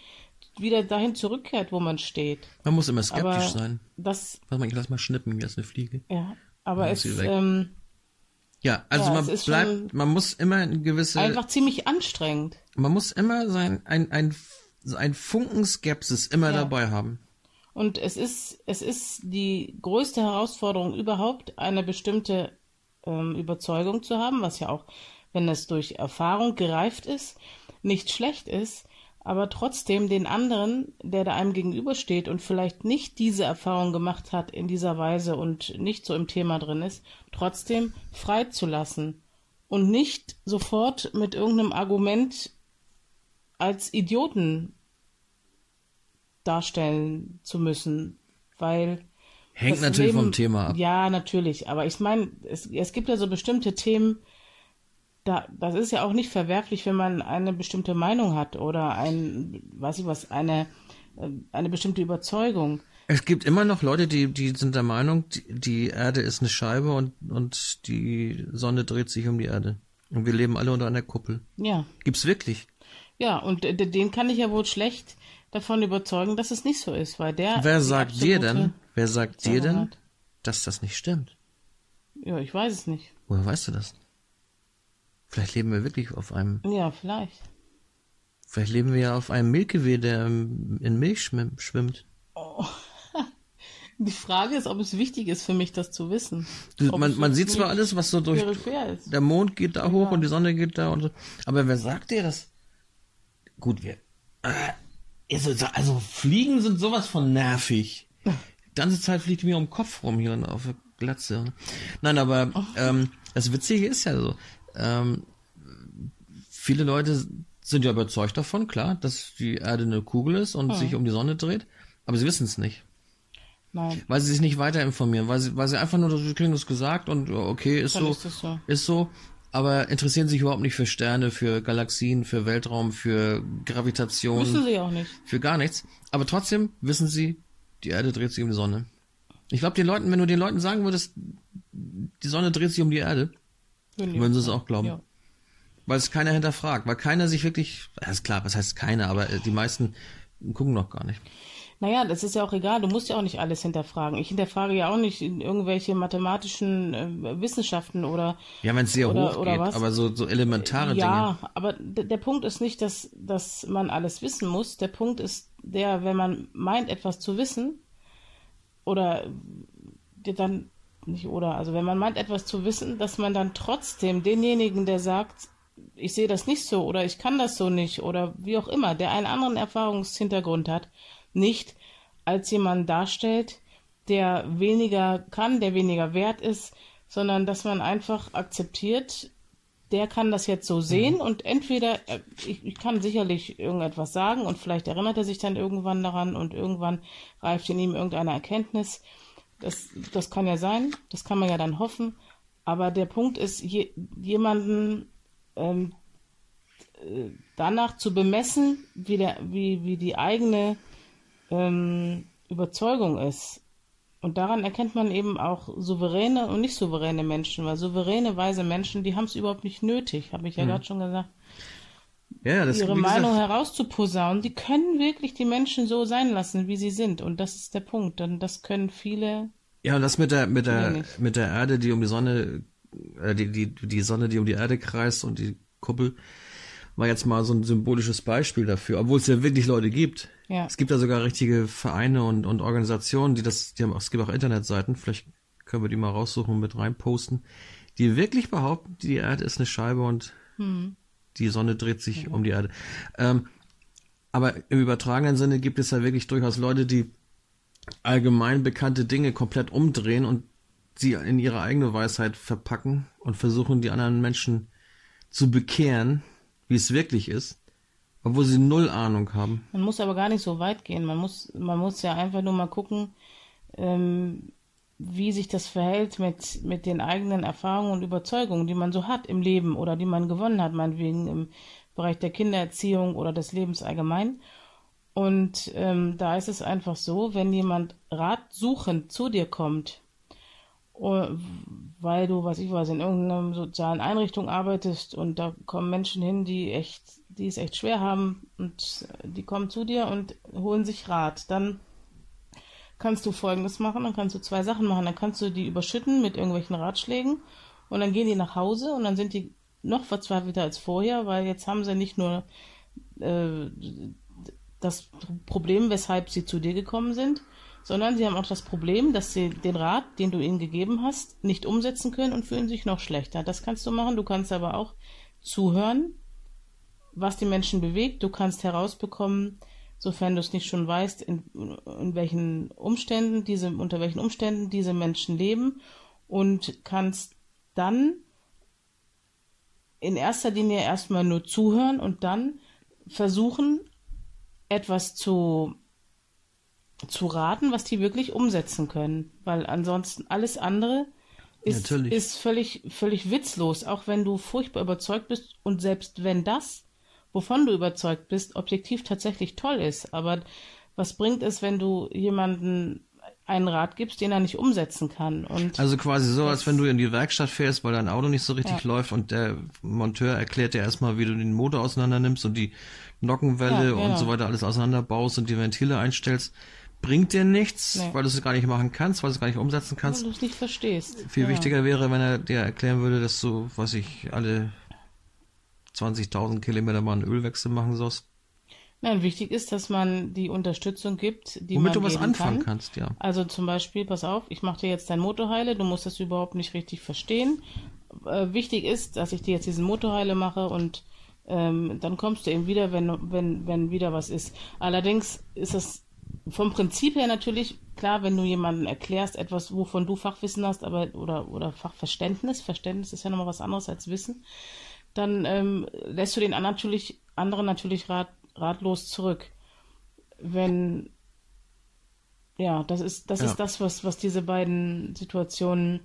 wieder dahin zurückkehrt, wo man steht. Man muss immer skeptisch aber sein. Das. Warte mal, ich lass mal schnippen, wie ist eine Fliege. Ja, aber es. Ähm, ja, also ja, man bleibt, man muss immer ein gewisse. Einfach ziemlich anstrengend. Man muss immer sein, ein, ein, ein Funken Skepsis immer ja. dabei haben. Und es ist, es ist die größte Herausforderung überhaupt, eine bestimmte ähm, Überzeugung zu haben, was ja auch, wenn es durch Erfahrung gereift ist, nicht schlecht ist, aber trotzdem den anderen, der da einem gegenübersteht und vielleicht nicht diese Erfahrung gemacht hat in dieser Weise und nicht so im Thema drin ist, trotzdem freizulassen und nicht sofort mit irgendeinem Argument als Idioten darstellen zu müssen, weil hängt natürlich Leben, vom Thema ab. Ja, natürlich, aber ich meine, es, es gibt ja so bestimmte Themen, da, das ist ja auch nicht verwerflich, wenn man eine bestimmte Meinung hat oder ein, weiß ich was, eine, äh, eine bestimmte Überzeugung. Es gibt immer noch Leute, die, die sind der Meinung, die, die Erde ist eine Scheibe und, und die Sonne dreht sich um die Erde. Und wir leben alle unter einer Kuppel. Ja. Gibt's wirklich? Ja, und den kann ich ja wohl schlecht davon überzeugen, dass es nicht so ist, weil der. Wer sagt dir denn, wer sagt dir denn, dass das nicht stimmt? Ja, ich weiß es nicht. Woher weißt du das? Vielleicht leben wir wirklich auf einem. Ja, vielleicht. Vielleicht leben wir ja auf einem Milchgewehr, der in Milch schwimmt. Oh. Die Frage ist, ob es wichtig ist für mich, das zu wissen. man, man sieht zwar alles, was so durch. Der Mond geht da hoch ja. und die Sonne geht da und so. Aber wer sagt dir das? Gut, wir. Äh, also, Fliegen sind sowas von nervig. Die ganze Zeit fliegt mir um den Kopf rum hier auf der Glatze. Nein, aber ähm, das Witzige ist ja so. Ähm, viele Leute sind ja überzeugt davon, klar, dass die Erde eine Kugel ist und hm. sich um die Sonne dreht, aber sie wissen es nicht. Nein. Weil sie sich nicht weiter informieren, weil sie, weil sie einfach nur, sie kriegen das gesagt und okay, ist so, ist so, ist so, aber interessieren sich überhaupt nicht für Sterne, für Galaxien, für Weltraum, für Gravitation. Wissen sie auch nicht. Für gar nichts. Aber trotzdem wissen sie, die Erde dreht sich um die Sonne. Ich glaube, den Leuten, wenn du den Leuten sagen würdest, die Sonne dreht sich um die Erde, würden, würden sie es auch glauben. Ja. Weil es keiner hinterfragt, weil keiner sich wirklich, ja, ist klar, was heißt keiner, aber die meisten gucken noch gar nicht. Naja, das ist ja auch egal. Du musst ja auch nicht alles hinterfragen. Ich hinterfrage ja auch nicht irgendwelche mathematischen äh, Wissenschaften oder. Ja, wenn es sehr oder, hoch geht, aber so, so elementare ja, Dinge. Ja, aber der Punkt ist nicht, dass, dass man alles wissen muss. Der Punkt ist der, wenn man meint, etwas zu wissen, oder dann nicht oder, also wenn man meint, etwas zu wissen, dass man dann trotzdem denjenigen, der sagt, ich sehe das nicht so oder ich kann das so nicht oder wie auch immer, der einen anderen Erfahrungshintergrund hat, nicht als jemand darstellt, der weniger kann, der weniger wert ist, sondern dass man einfach akzeptiert, der kann das jetzt so sehen mhm. und entweder, äh, ich, ich, kann sicherlich irgendetwas sagen und vielleicht erinnert er sich dann irgendwann daran und irgendwann reift in ihm irgendeine Erkenntnis. Das, das kann ja sein, das kann man ja dann hoffen, Aber der Punkt ist, je, jemanden ähm, äh, danach zu bemessen, wie, der, wie, wie die eigene ähm, Überzeugung ist. Und daran erkennt man eben auch souveräne und nicht souveräne Menschen, weil souveräne, weise Menschen, die haben es überhaupt nicht nötig, habe ich ja mhm. gerade schon gesagt. Ja, das, ihre Meinung gesagt, herauszuposaunen. Die können wirklich die Menschen so sein lassen, wie sie sind. Und das ist der Punkt. Und das können viele. Ja, und das mit der, mit der, mit der Erde, die um die Sonne, äh, die, die, die Sonne, die um die Erde kreist und die Kuppel, war jetzt mal so ein symbolisches Beispiel dafür, obwohl es ja wirklich Leute gibt. Ja. Es gibt da sogar richtige Vereine und, und Organisationen, die das, die haben, es gibt auch Internetseiten, vielleicht können wir die mal raussuchen und mit reinposten, die wirklich behaupten, die Erde ist eine Scheibe und hm. Die Sonne dreht sich ja. um die Erde. Ähm, aber im übertragenen Sinne gibt es ja wirklich durchaus Leute, die allgemein bekannte Dinge komplett umdrehen und sie in ihre eigene Weisheit verpacken und versuchen, die anderen Menschen zu bekehren wie es wirklich ist, obwohl sie null Ahnung haben. Man muss aber gar nicht so weit gehen. Man muss, man muss ja einfach nur mal gucken, ähm, wie sich das verhält mit, mit den eigenen Erfahrungen und Überzeugungen, die man so hat im Leben oder die man gewonnen hat, meinetwegen im Bereich der Kindererziehung oder des Lebens allgemein. Und ähm, da ist es einfach so, wenn jemand ratsuchend zu dir kommt, Oh, weil du, was ich weiß, in irgendeiner sozialen Einrichtung arbeitest und da kommen Menschen hin, die echt, die es echt schwer haben und die kommen zu dir und holen sich Rat. Dann kannst du Folgendes machen, dann kannst du zwei Sachen machen. Dann kannst du die überschütten mit irgendwelchen Ratschlägen und dann gehen die nach Hause und dann sind die noch verzweifelter als vorher, weil jetzt haben sie nicht nur äh, das Problem, weshalb sie zu dir gekommen sind, sondern sie haben auch das Problem, dass sie den Rat, den du ihnen gegeben hast, nicht umsetzen können und fühlen sich noch schlechter. Das kannst du machen. Du kannst aber auch zuhören, was die Menschen bewegt. Du kannst herausbekommen, sofern du es nicht schon weißt, in, in welchen Umständen diese, unter welchen Umständen diese Menschen leben und kannst dann in erster Linie erstmal nur zuhören und dann versuchen, etwas zu zu raten, was die wirklich umsetzen können. Weil ansonsten alles andere ist, ist völlig, völlig witzlos, auch wenn du furchtbar überzeugt bist und selbst wenn das, wovon du überzeugt bist, objektiv tatsächlich toll ist. Aber was bringt es, wenn du jemanden einen Rat gibst, den er nicht umsetzen kann. Und also quasi so, als wenn du in die Werkstatt fährst, weil dein Auto nicht so richtig ja. läuft und der Monteur erklärt dir erstmal, wie du den Motor auseinander nimmst und die Nockenwelle ja, genau. und so weiter alles auseinanderbaust und die Ventile einstellst bringt dir nichts, nee. weil du es gar nicht machen kannst, weil du es gar nicht umsetzen kannst. Weil du es nicht verstehst. Viel ja. wichtiger wäre, wenn er dir erklären würde, dass du, was ich, alle 20.000 Kilometer mal einen Ölwechsel machen sollst. Nein, wichtig ist, dass man die Unterstützung gibt, die Womit man du was anfangen kann. kannst, ja. Also zum Beispiel, pass auf, ich mache dir jetzt dein Motorheile, du musst das überhaupt nicht richtig verstehen. Äh, wichtig ist, dass ich dir jetzt diesen Motorheile mache und ähm, dann kommst du eben wieder, wenn, wenn, wenn wieder was ist. Allerdings ist das vom Prinzip her natürlich klar, wenn du jemandem erklärst, etwas, wovon du Fachwissen hast, aber oder oder Fachverständnis, Verständnis ist ja nochmal was anderes als Wissen, dann ähm, lässt du den anderen natürlich, anderen natürlich rat, ratlos zurück. Wenn ja, das ist das ja. ist das, was was diese beiden Situationen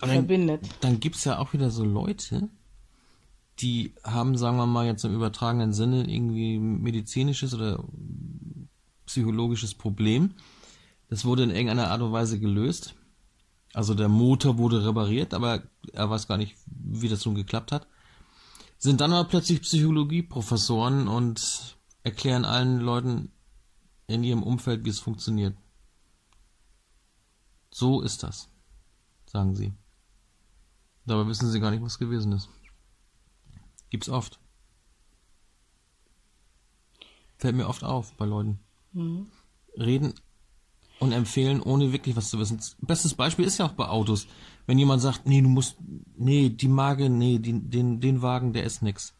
aber verbindet. Dann, dann es ja auch wieder so Leute, die haben, sagen wir mal jetzt im übertragenen Sinne irgendwie medizinisches oder psychologisches Problem. Das wurde in irgendeiner Art und Weise gelöst. Also der Motor wurde repariert, aber er weiß gar nicht, wie das nun geklappt hat. Sind dann aber plötzlich Psychologieprofessoren und erklären allen Leuten in ihrem Umfeld, wie es funktioniert. So ist das, sagen sie. Dabei wissen sie gar nicht, was gewesen ist. Gibt's oft. Fällt mir oft auf bei Leuten. Mhm. Reden und empfehlen, ohne wirklich was zu wissen. Bestes Beispiel ist ja auch bei Autos. Wenn jemand sagt, nee, du musst, nee, die Marke, nee, die, den, den Wagen, der ist nix.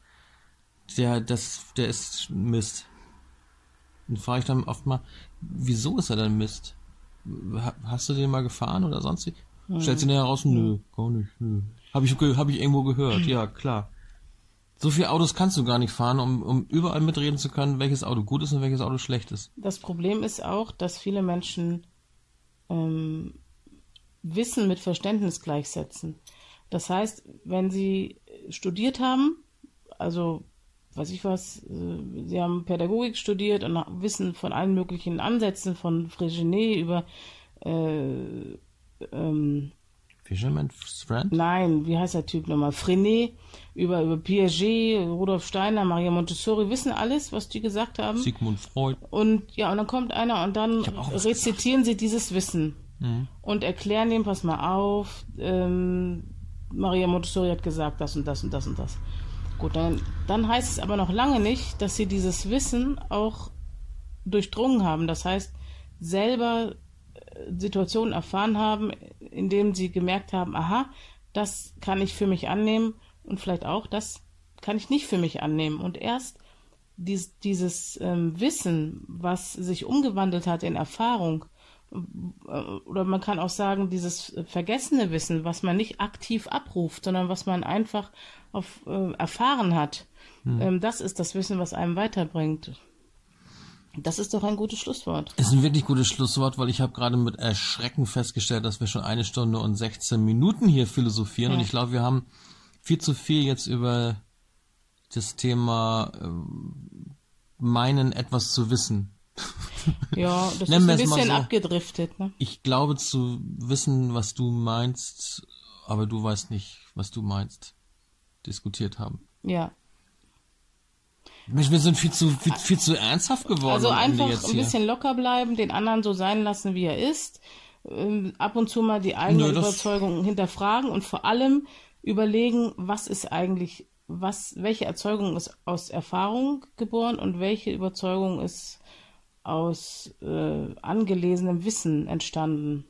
Der, das, der ist Mist. Dann frage ich dann oft mal, wieso ist er denn Mist? Hast du den mal gefahren oder sonst wie? Mhm. Stellt sich nachher raus, nö, gar nicht, nö. Hab ich, hab ich irgendwo gehört, ja, klar. So viele Autos kannst du gar nicht fahren, um, um überall mitreden zu können, welches Auto gut ist und welches Auto schlecht ist. Das Problem ist auch, dass viele Menschen ähm, Wissen mit Verständnis gleichsetzen. Das heißt, wenn Sie studiert haben, also weiß ich was, äh, Sie haben Pädagogik studiert und wissen von allen möglichen Ansätzen, von Frégenet über äh, ähm, Fisherman's Friend? Nein, wie heißt der Typ nochmal? Frenet, über, über Piaget, Rudolf Steiner, Maria Montessori, wissen alles, was die gesagt haben. Sigmund Freud. Und ja, und dann kommt einer und dann rezitieren sie dieses Wissen Mhm. und erklären dem, pass mal auf, ähm, Maria Montessori hat gesagt, das und das und das und das. Gut, dann, dann heißt es aber noch lange nicht, dass sie dieses Wissen auch durchdrungen haben. Das heißt, selber Situationen erfahren haben, in denen sie gemerkt haben, aha, das kann ich für mich annehmen und vielleicht auch, das kann ich nicht für mich annehmen. Und erst dies, dieses ähm, Wissen, was sich umgewandelt hat in Erfahrung, äh, oder man kann auch sagen, dieses vergessene Wissen, was man nicht aktiv abruft, sondern was man einfach auf, äh, erfahren hat, ähm, das ist das Wissen, was einem weiterbringt. Das ist doch ein gutes Schlusswort. Ist ein wirklich gutes Schlusswort, weil ich habe gerade mit Erschrecken festgestellt, dass wir schon eine Stunde und 16 Minuten hier philosophieren Ja. und ich glaube, wir haben viel zu viel jetzt über das Thema ähm, meinen, etwas zu wissen. Ja, das ist ein es bisschen so. abgedriftet. Ne? Ich glaube zu wissen, was du meinst, aber du weißt nicht, was du meinst. Diskutiert haben. Ja. Wir sind viel zu, viel, viel zu ernsthaft geworden. Also einfach ein bisschen locker bleiben, den anderen so sein lassen, wie er ist. Ähm, ab und zu mal die eigene Nö, Überzeugung hinterfragen und vor allem überlegen, was ist eigentlich, was, welche Erzeugung ist aus Erfahrung geboren und welche Überzeugung ist aus äh, angelesenem Wissen entstanden.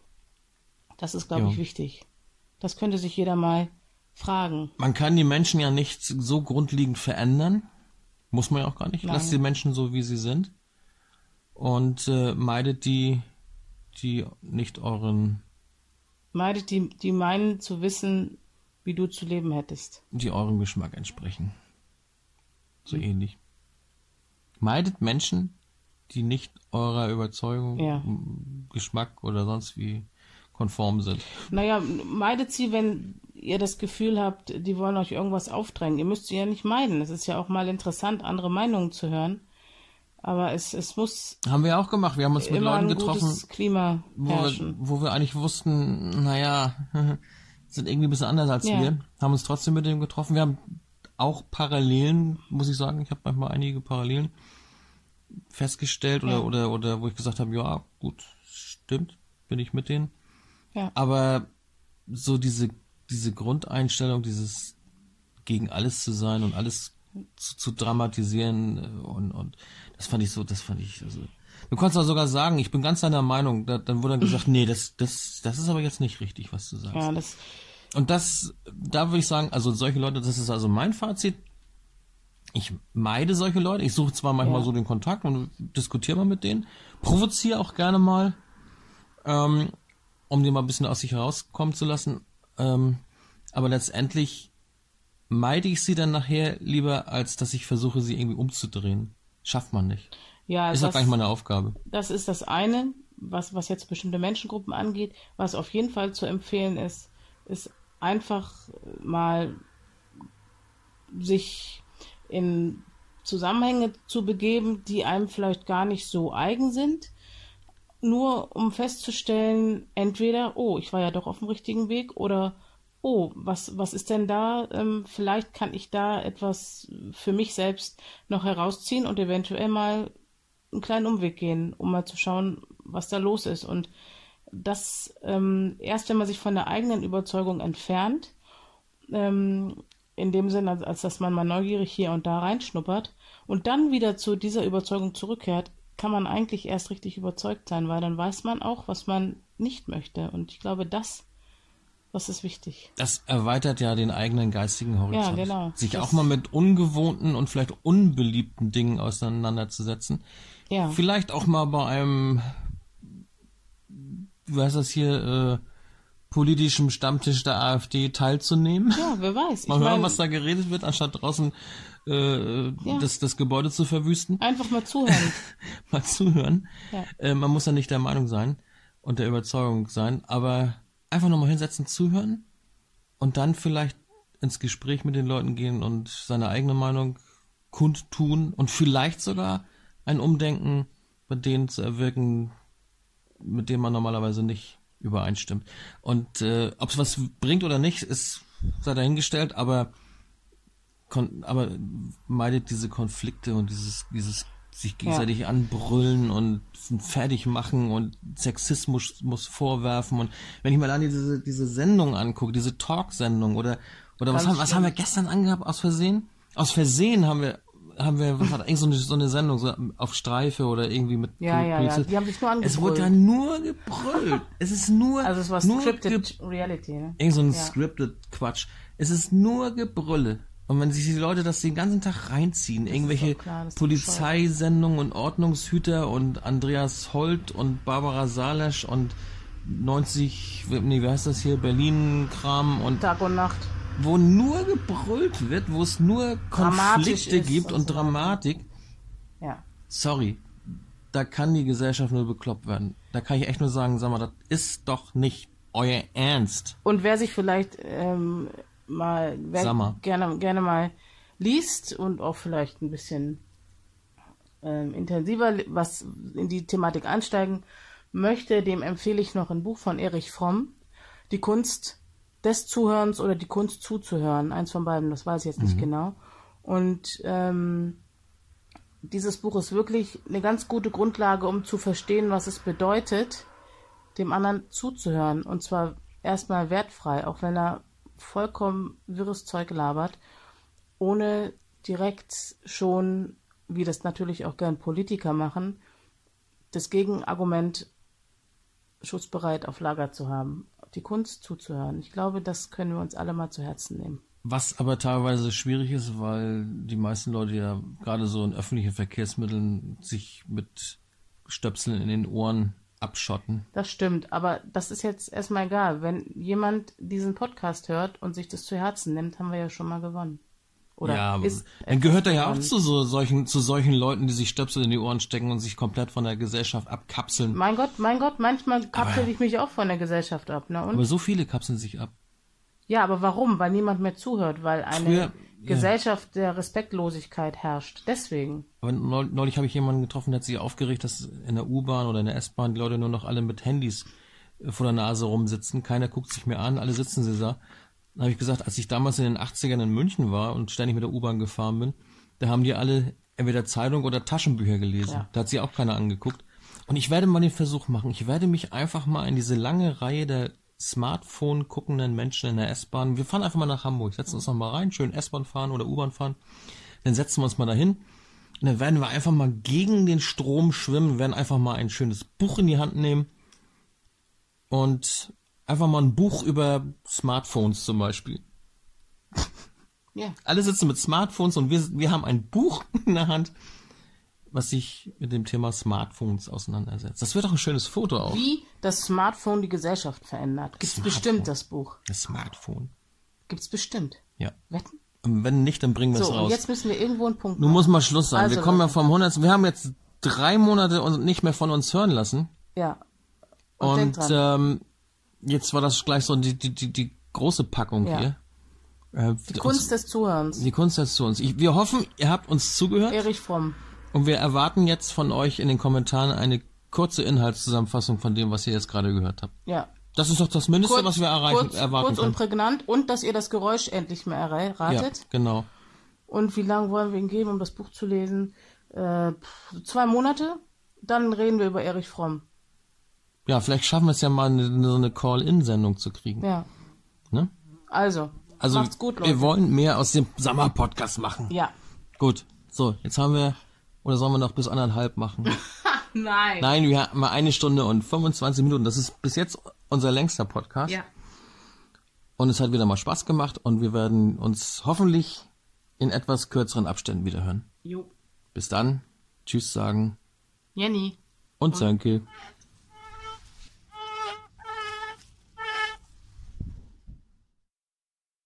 Das ist, glaube Ja. ich, wichtig. Das könnte sich jeder mal fragen. Man kann die Menschen ja nicht so grundlegend verändern. Muss man ja auch gar nicht. Nein. Lasst die Menschen so, wie sie sind. Und äh, meidet die, die nicht euren, Meidet die, die meinen zu wissen, wie du zu leben hättest. die eurem Geschmack entsprechen. So ähnlich. Meidet Menschen, die nicht eurer Überzeugung, Ja. Geschmack oder sonst wie konform sind. Naja, meidet sie, wenn ihr das Gefühl habt, die wollen euch irgendwas aufdrängen. Ihr müsst sie ja nicht meiden. Es ist ja auch mal interessant, andere Meinungen zu hören. Aber es, es muss Haben wir auch gemacht. Wir haben uns mit Leuten getroffen, Klima wo wir, wo wir eigentlich wussten, naja, sind irgendwie ein bisschen anders als Ja. wir, haben uns trotzdem mit dem getroffen. Wir haben auch Parallelen, muss ich sagen, ich habe manchmal einige Parallelen festgestellt oder, Ja. oder, oder wo ich gesagt habe, ja, gut, stimmt, bin ich mit denen. Ja. Aber so diese, diese Grundeinstellung, dieses gegen alles zu sein und alles zu, zu dramatisieren äh, und, und das fand ich so, das fand ich, also, du konntest auch sogar sagen, ich bin ganz deiner Meinung, da, dann wurde dann gesagt, nee, das, das, das ist aber jetzt nicht richtig, was du sagst. Ja, das, Und das, da würde ich sagen, also solche Leute, das ist also mein Fazit. Ich meide solche Leute. Ich suche zwar manchmal Ja. so den Kontakt und diskutiere mal mit denen, provoziere auch gerne mal, ähm, um die mal ein bisschen aus sich herauskommen zu lassen. Ähm, aber letztendlich meide ich sie dann nachher lieber, als dass ich versuche, sie irgendwie umzudrehen. Schafft man nicht. ja, Ist auch das, gar nicht meine Aufgabe. das ist das eine, was, was jetzt bestimmte Menschengruppen angeht. Was auf jeden Fall zu empfehlen ist, ist einfach mal sich in Zusammenhänge zu begeben, die einem vielleicht gar nicht so eigen sind, nur um festzustellen, entweder, oh, ich war ja doch auf dem richtigen Weg oder oh, was, was ist denn da? Ähm, vielleicht kann ich da etwas für mich selbst noch herausziehen und eventuell mal einen kleinen Umweg gehen, um mal zu schauen, was da los ist. Und das ähm, erst, wenn man sich von der eigenen Überzeugung entfernt, ähm, in dem Sinne, als, als dass man mal neugierig hier und da reinschnuppert und dann wieder zu dieser Überzeugung zurückkehrt, kann man eigentlich erst richtig überzeugt sein, weil dann weiß man auch, was man nicht möchte. Und ich glaube, das, das ist wichtig. Das erweitert ja den eigenen geistigen Horizont. Ja, genau. Sich Das- auch mal mit ungewohnten und vielleicht unbeliebten Dingen auseinanderzusetzen. Ja, Vielleicht auch mal bei einem, wie heißt das hier, äh, politischem Stammtisch der AfD teilzunehmen. ja wer weiß. Mal ich hören, mein, was da geredet wird, anstatt draußen äh, Ja. das, das Gebäude zu verwüsten. einfach mal zuhören. Mal zuhören. Ja. Äh, man muss ja nicht der Meinung sein und der Überzeugung sein, aber einfach nochmal hinsetzen, zuhören und dann vielleicht ins Gespräch mit den Leuten gehen und seine eigene Meinung kundtun und vielleicht sogar ein Umdenken bei denen zu erwirken, mit denen man normalerweise nicht übereinstimmt. Und äh, ob es was bringt oder nicht, ist sei dahingestellt, aber kon aber meidet diese Konflikte und dieses dieses sich gegenseitig ja. anbrüllen und fertig machen und Sexismus muss vorwerfen und wenn ich mal dann diese diese Sendung angucke, diese Talk-Sendung oder oder was haben, was haben wir gestern angehabt aus Versehen? Aus Versehen haben wir haben wir was hat eigentlich so eine, so eine Sendung so auf Streife oder irgendwie mit ja ja ja die haben sich nur angebrüllt. Es wurde ja nur gebrüllt. es ist nur also es war nur scripted Reality ne? Irgend so ein ja. scripted Quatsch. Es ist nur Gebrülle. Und wenn sich die Leute das den ganzen Tag reinziehen, das irgendwelche Polizeisendungen und Ordnungshüter und Andreas Holt und Barbara Salesch und 90, nee, wie heißt das hier, Berlin-Kram und Tag und Nacht wo nur gebrüllt wird, wo es nur Konflikte gibt und, und so Dramatik. Ja. Sorry, da kann die Gesellschaft nur bekloppt werden. Da kann ich echt nur sagen, sag mal, das ist doch nicht euer Ernst. Und wer sich vielleicht ähm, mal, wer gerne gerne mal liest und auch vielleicht ein bisschen ähm, intensiver was in die Thematik einsteigen möchte, dem empfehle ich noch ein Buch von Erich Fromm, Die Kunst des Zuhörens oder die Kunst zuzuhören. Eins von beiden, das weiß ich jetzt nicht mhm. genau. Und ähm, dieses Buch ist wirklich eine ganz gute Grundlage, um zu verstehen, was es bedeutet, dem anderen zuzuhören. Und zwar erstmal wertfrei, auch wenn er vollkommen wirres Zeug labert, ohne direkt schon, wie das natürlich auch gern Politiker machen, das Gegenargument schutzbereit auf Lager zu haben die Kunst zuzuhören. Ich glaube, das können wir uns alle mal zu Herzen nehmen. Was aber teilweise schwierig ist, weil die meisten Leute ja gerade so in öffentlichen Verkehrsmitteln sich mit Stöpseln in den Ohren abschotten. Das stimmt, aber das ist jetzt erstmal egal. Wenn jemand diesen Podcast hört und sich das zu Herzen nimmt, haben wir ja schon mal gewonnen. Oder ja, ist dann gehört er ja auch zu so solchen, zu solchen Leuten, die sich Stöpsel in die Ohren stecken und sich komplett von der Gesellschaft abkapseln. Mein Gott, mein Gott, manchmal kapsel ich mich auch von der Gesellschaft ab, ne? Und? Aber so viele kapseln sich ab. Ja, aber warum? Weil niemand mehr zuhört, weil eine Früher, Gesellschaft ja. der Respektlosigkeit herrscht. Deswegen. Aber neulich habe ich jemanden getroffen, der hat sich aufgeregt, dass in der U-Bahn oder in der S-Bahn die Leute nur noch alle mit Handys äh, vor der Nase rumsitzen. Keiner guckt sich mehr an, alle sitzen sie da. Dann habe ich gesagt, als ich damals in den 80ern in München war und ständig mit der U-Bahn gefahren bin, da haben die alle entweder Zeitung oder Taschenbücher gelesen. Ja. Da hat sich auch keiner angeguckt. Und ich werde mal den Versuch machen. Ich werde mich einfach mal in diese lange Reihe der Smartphone guckenden Menschen in der S-Bahn. Wir fahren einfach mal nach Hamburg, setzen uns noch mal rein, schön S-Bahn fahren oder U-Bahn fahren. Dann setzen wir uns mal dahin. Und dann werden wir einfach mal gegen den Strom schwimmen, werden einfach mal ein schönes Buch in die Hand nehmen und einfach mal ein Buch über Smartphones zum Beispiel. Ja. Alle sitzen mit Smartphones und wir, wir haben ein Buch in der Hand, was sich mit dem Thema Smartphones auseinandersetzt. Das wird doch ein schönes Foto auch. Wie das Smartphone die Gesellschaft verändert. Gibt es bestimmt das Buch. Das Smartphone. Gibt es bestimmt. Ja. Wetten? Und wenn nicht, dann bringen wir es so, raus. Und jetzt müssen wir irgendwo einen Punkt machen. Nun muss mal Schluss sein. Also, wir kommen ja vom 100. Wir haben jetzt drei Monate und nicht mehr von uns hören lassen. Ja. Und, und ähm, jetzt war das gleich so die, die, die, die große Packung ja. hier. Äh, die Kunst uns, des Zuhörens. Die Kunst des Zuhörens. Ich, wir hoffen, ihr habt uns zugehört. Erich Fromm. Und wir erwarten jetzt von euch in den Kommentaren eine kurze Inhaltszusammenfassung von dem, was ihr jetzt gerade gehört habt. Ja. Das ist doch das Mindeste, kurz, was wir erreichen, kurz, erwarten Kurz und prägnant und dass ihr das Geräusch endlich mehr erratet. Ja, genau. Und wie lange wollen wir ihn geben, um das Buch zu lesen? Äh, zwei Monate? Dann reden wir über Erich Fromm. Ja, vielleicht schaffen wir es ja mal, eine, so eine Call-In-Sendung zu kriegen. Ja. Ne? Also, also macht's gut, Leute. Wir wollen mehr aus dem Sommer-Podcast machen. Ja. Gut. So, jetzt haben wir, oder sollen wir noch bis anderthalb machen? Nein. Nein, wir haben mal eine Stunde und 25 Minuten. Das ist bis jetzt unser längster Podcast. Ja. Und es hat wieder mal Spaß gemacht und wir werden uns hoffentlich in etwas kürzeren Abständen wieder hören. Jo. Bis dann. Tschüss sagen. Jenny. Und, und. Sönke.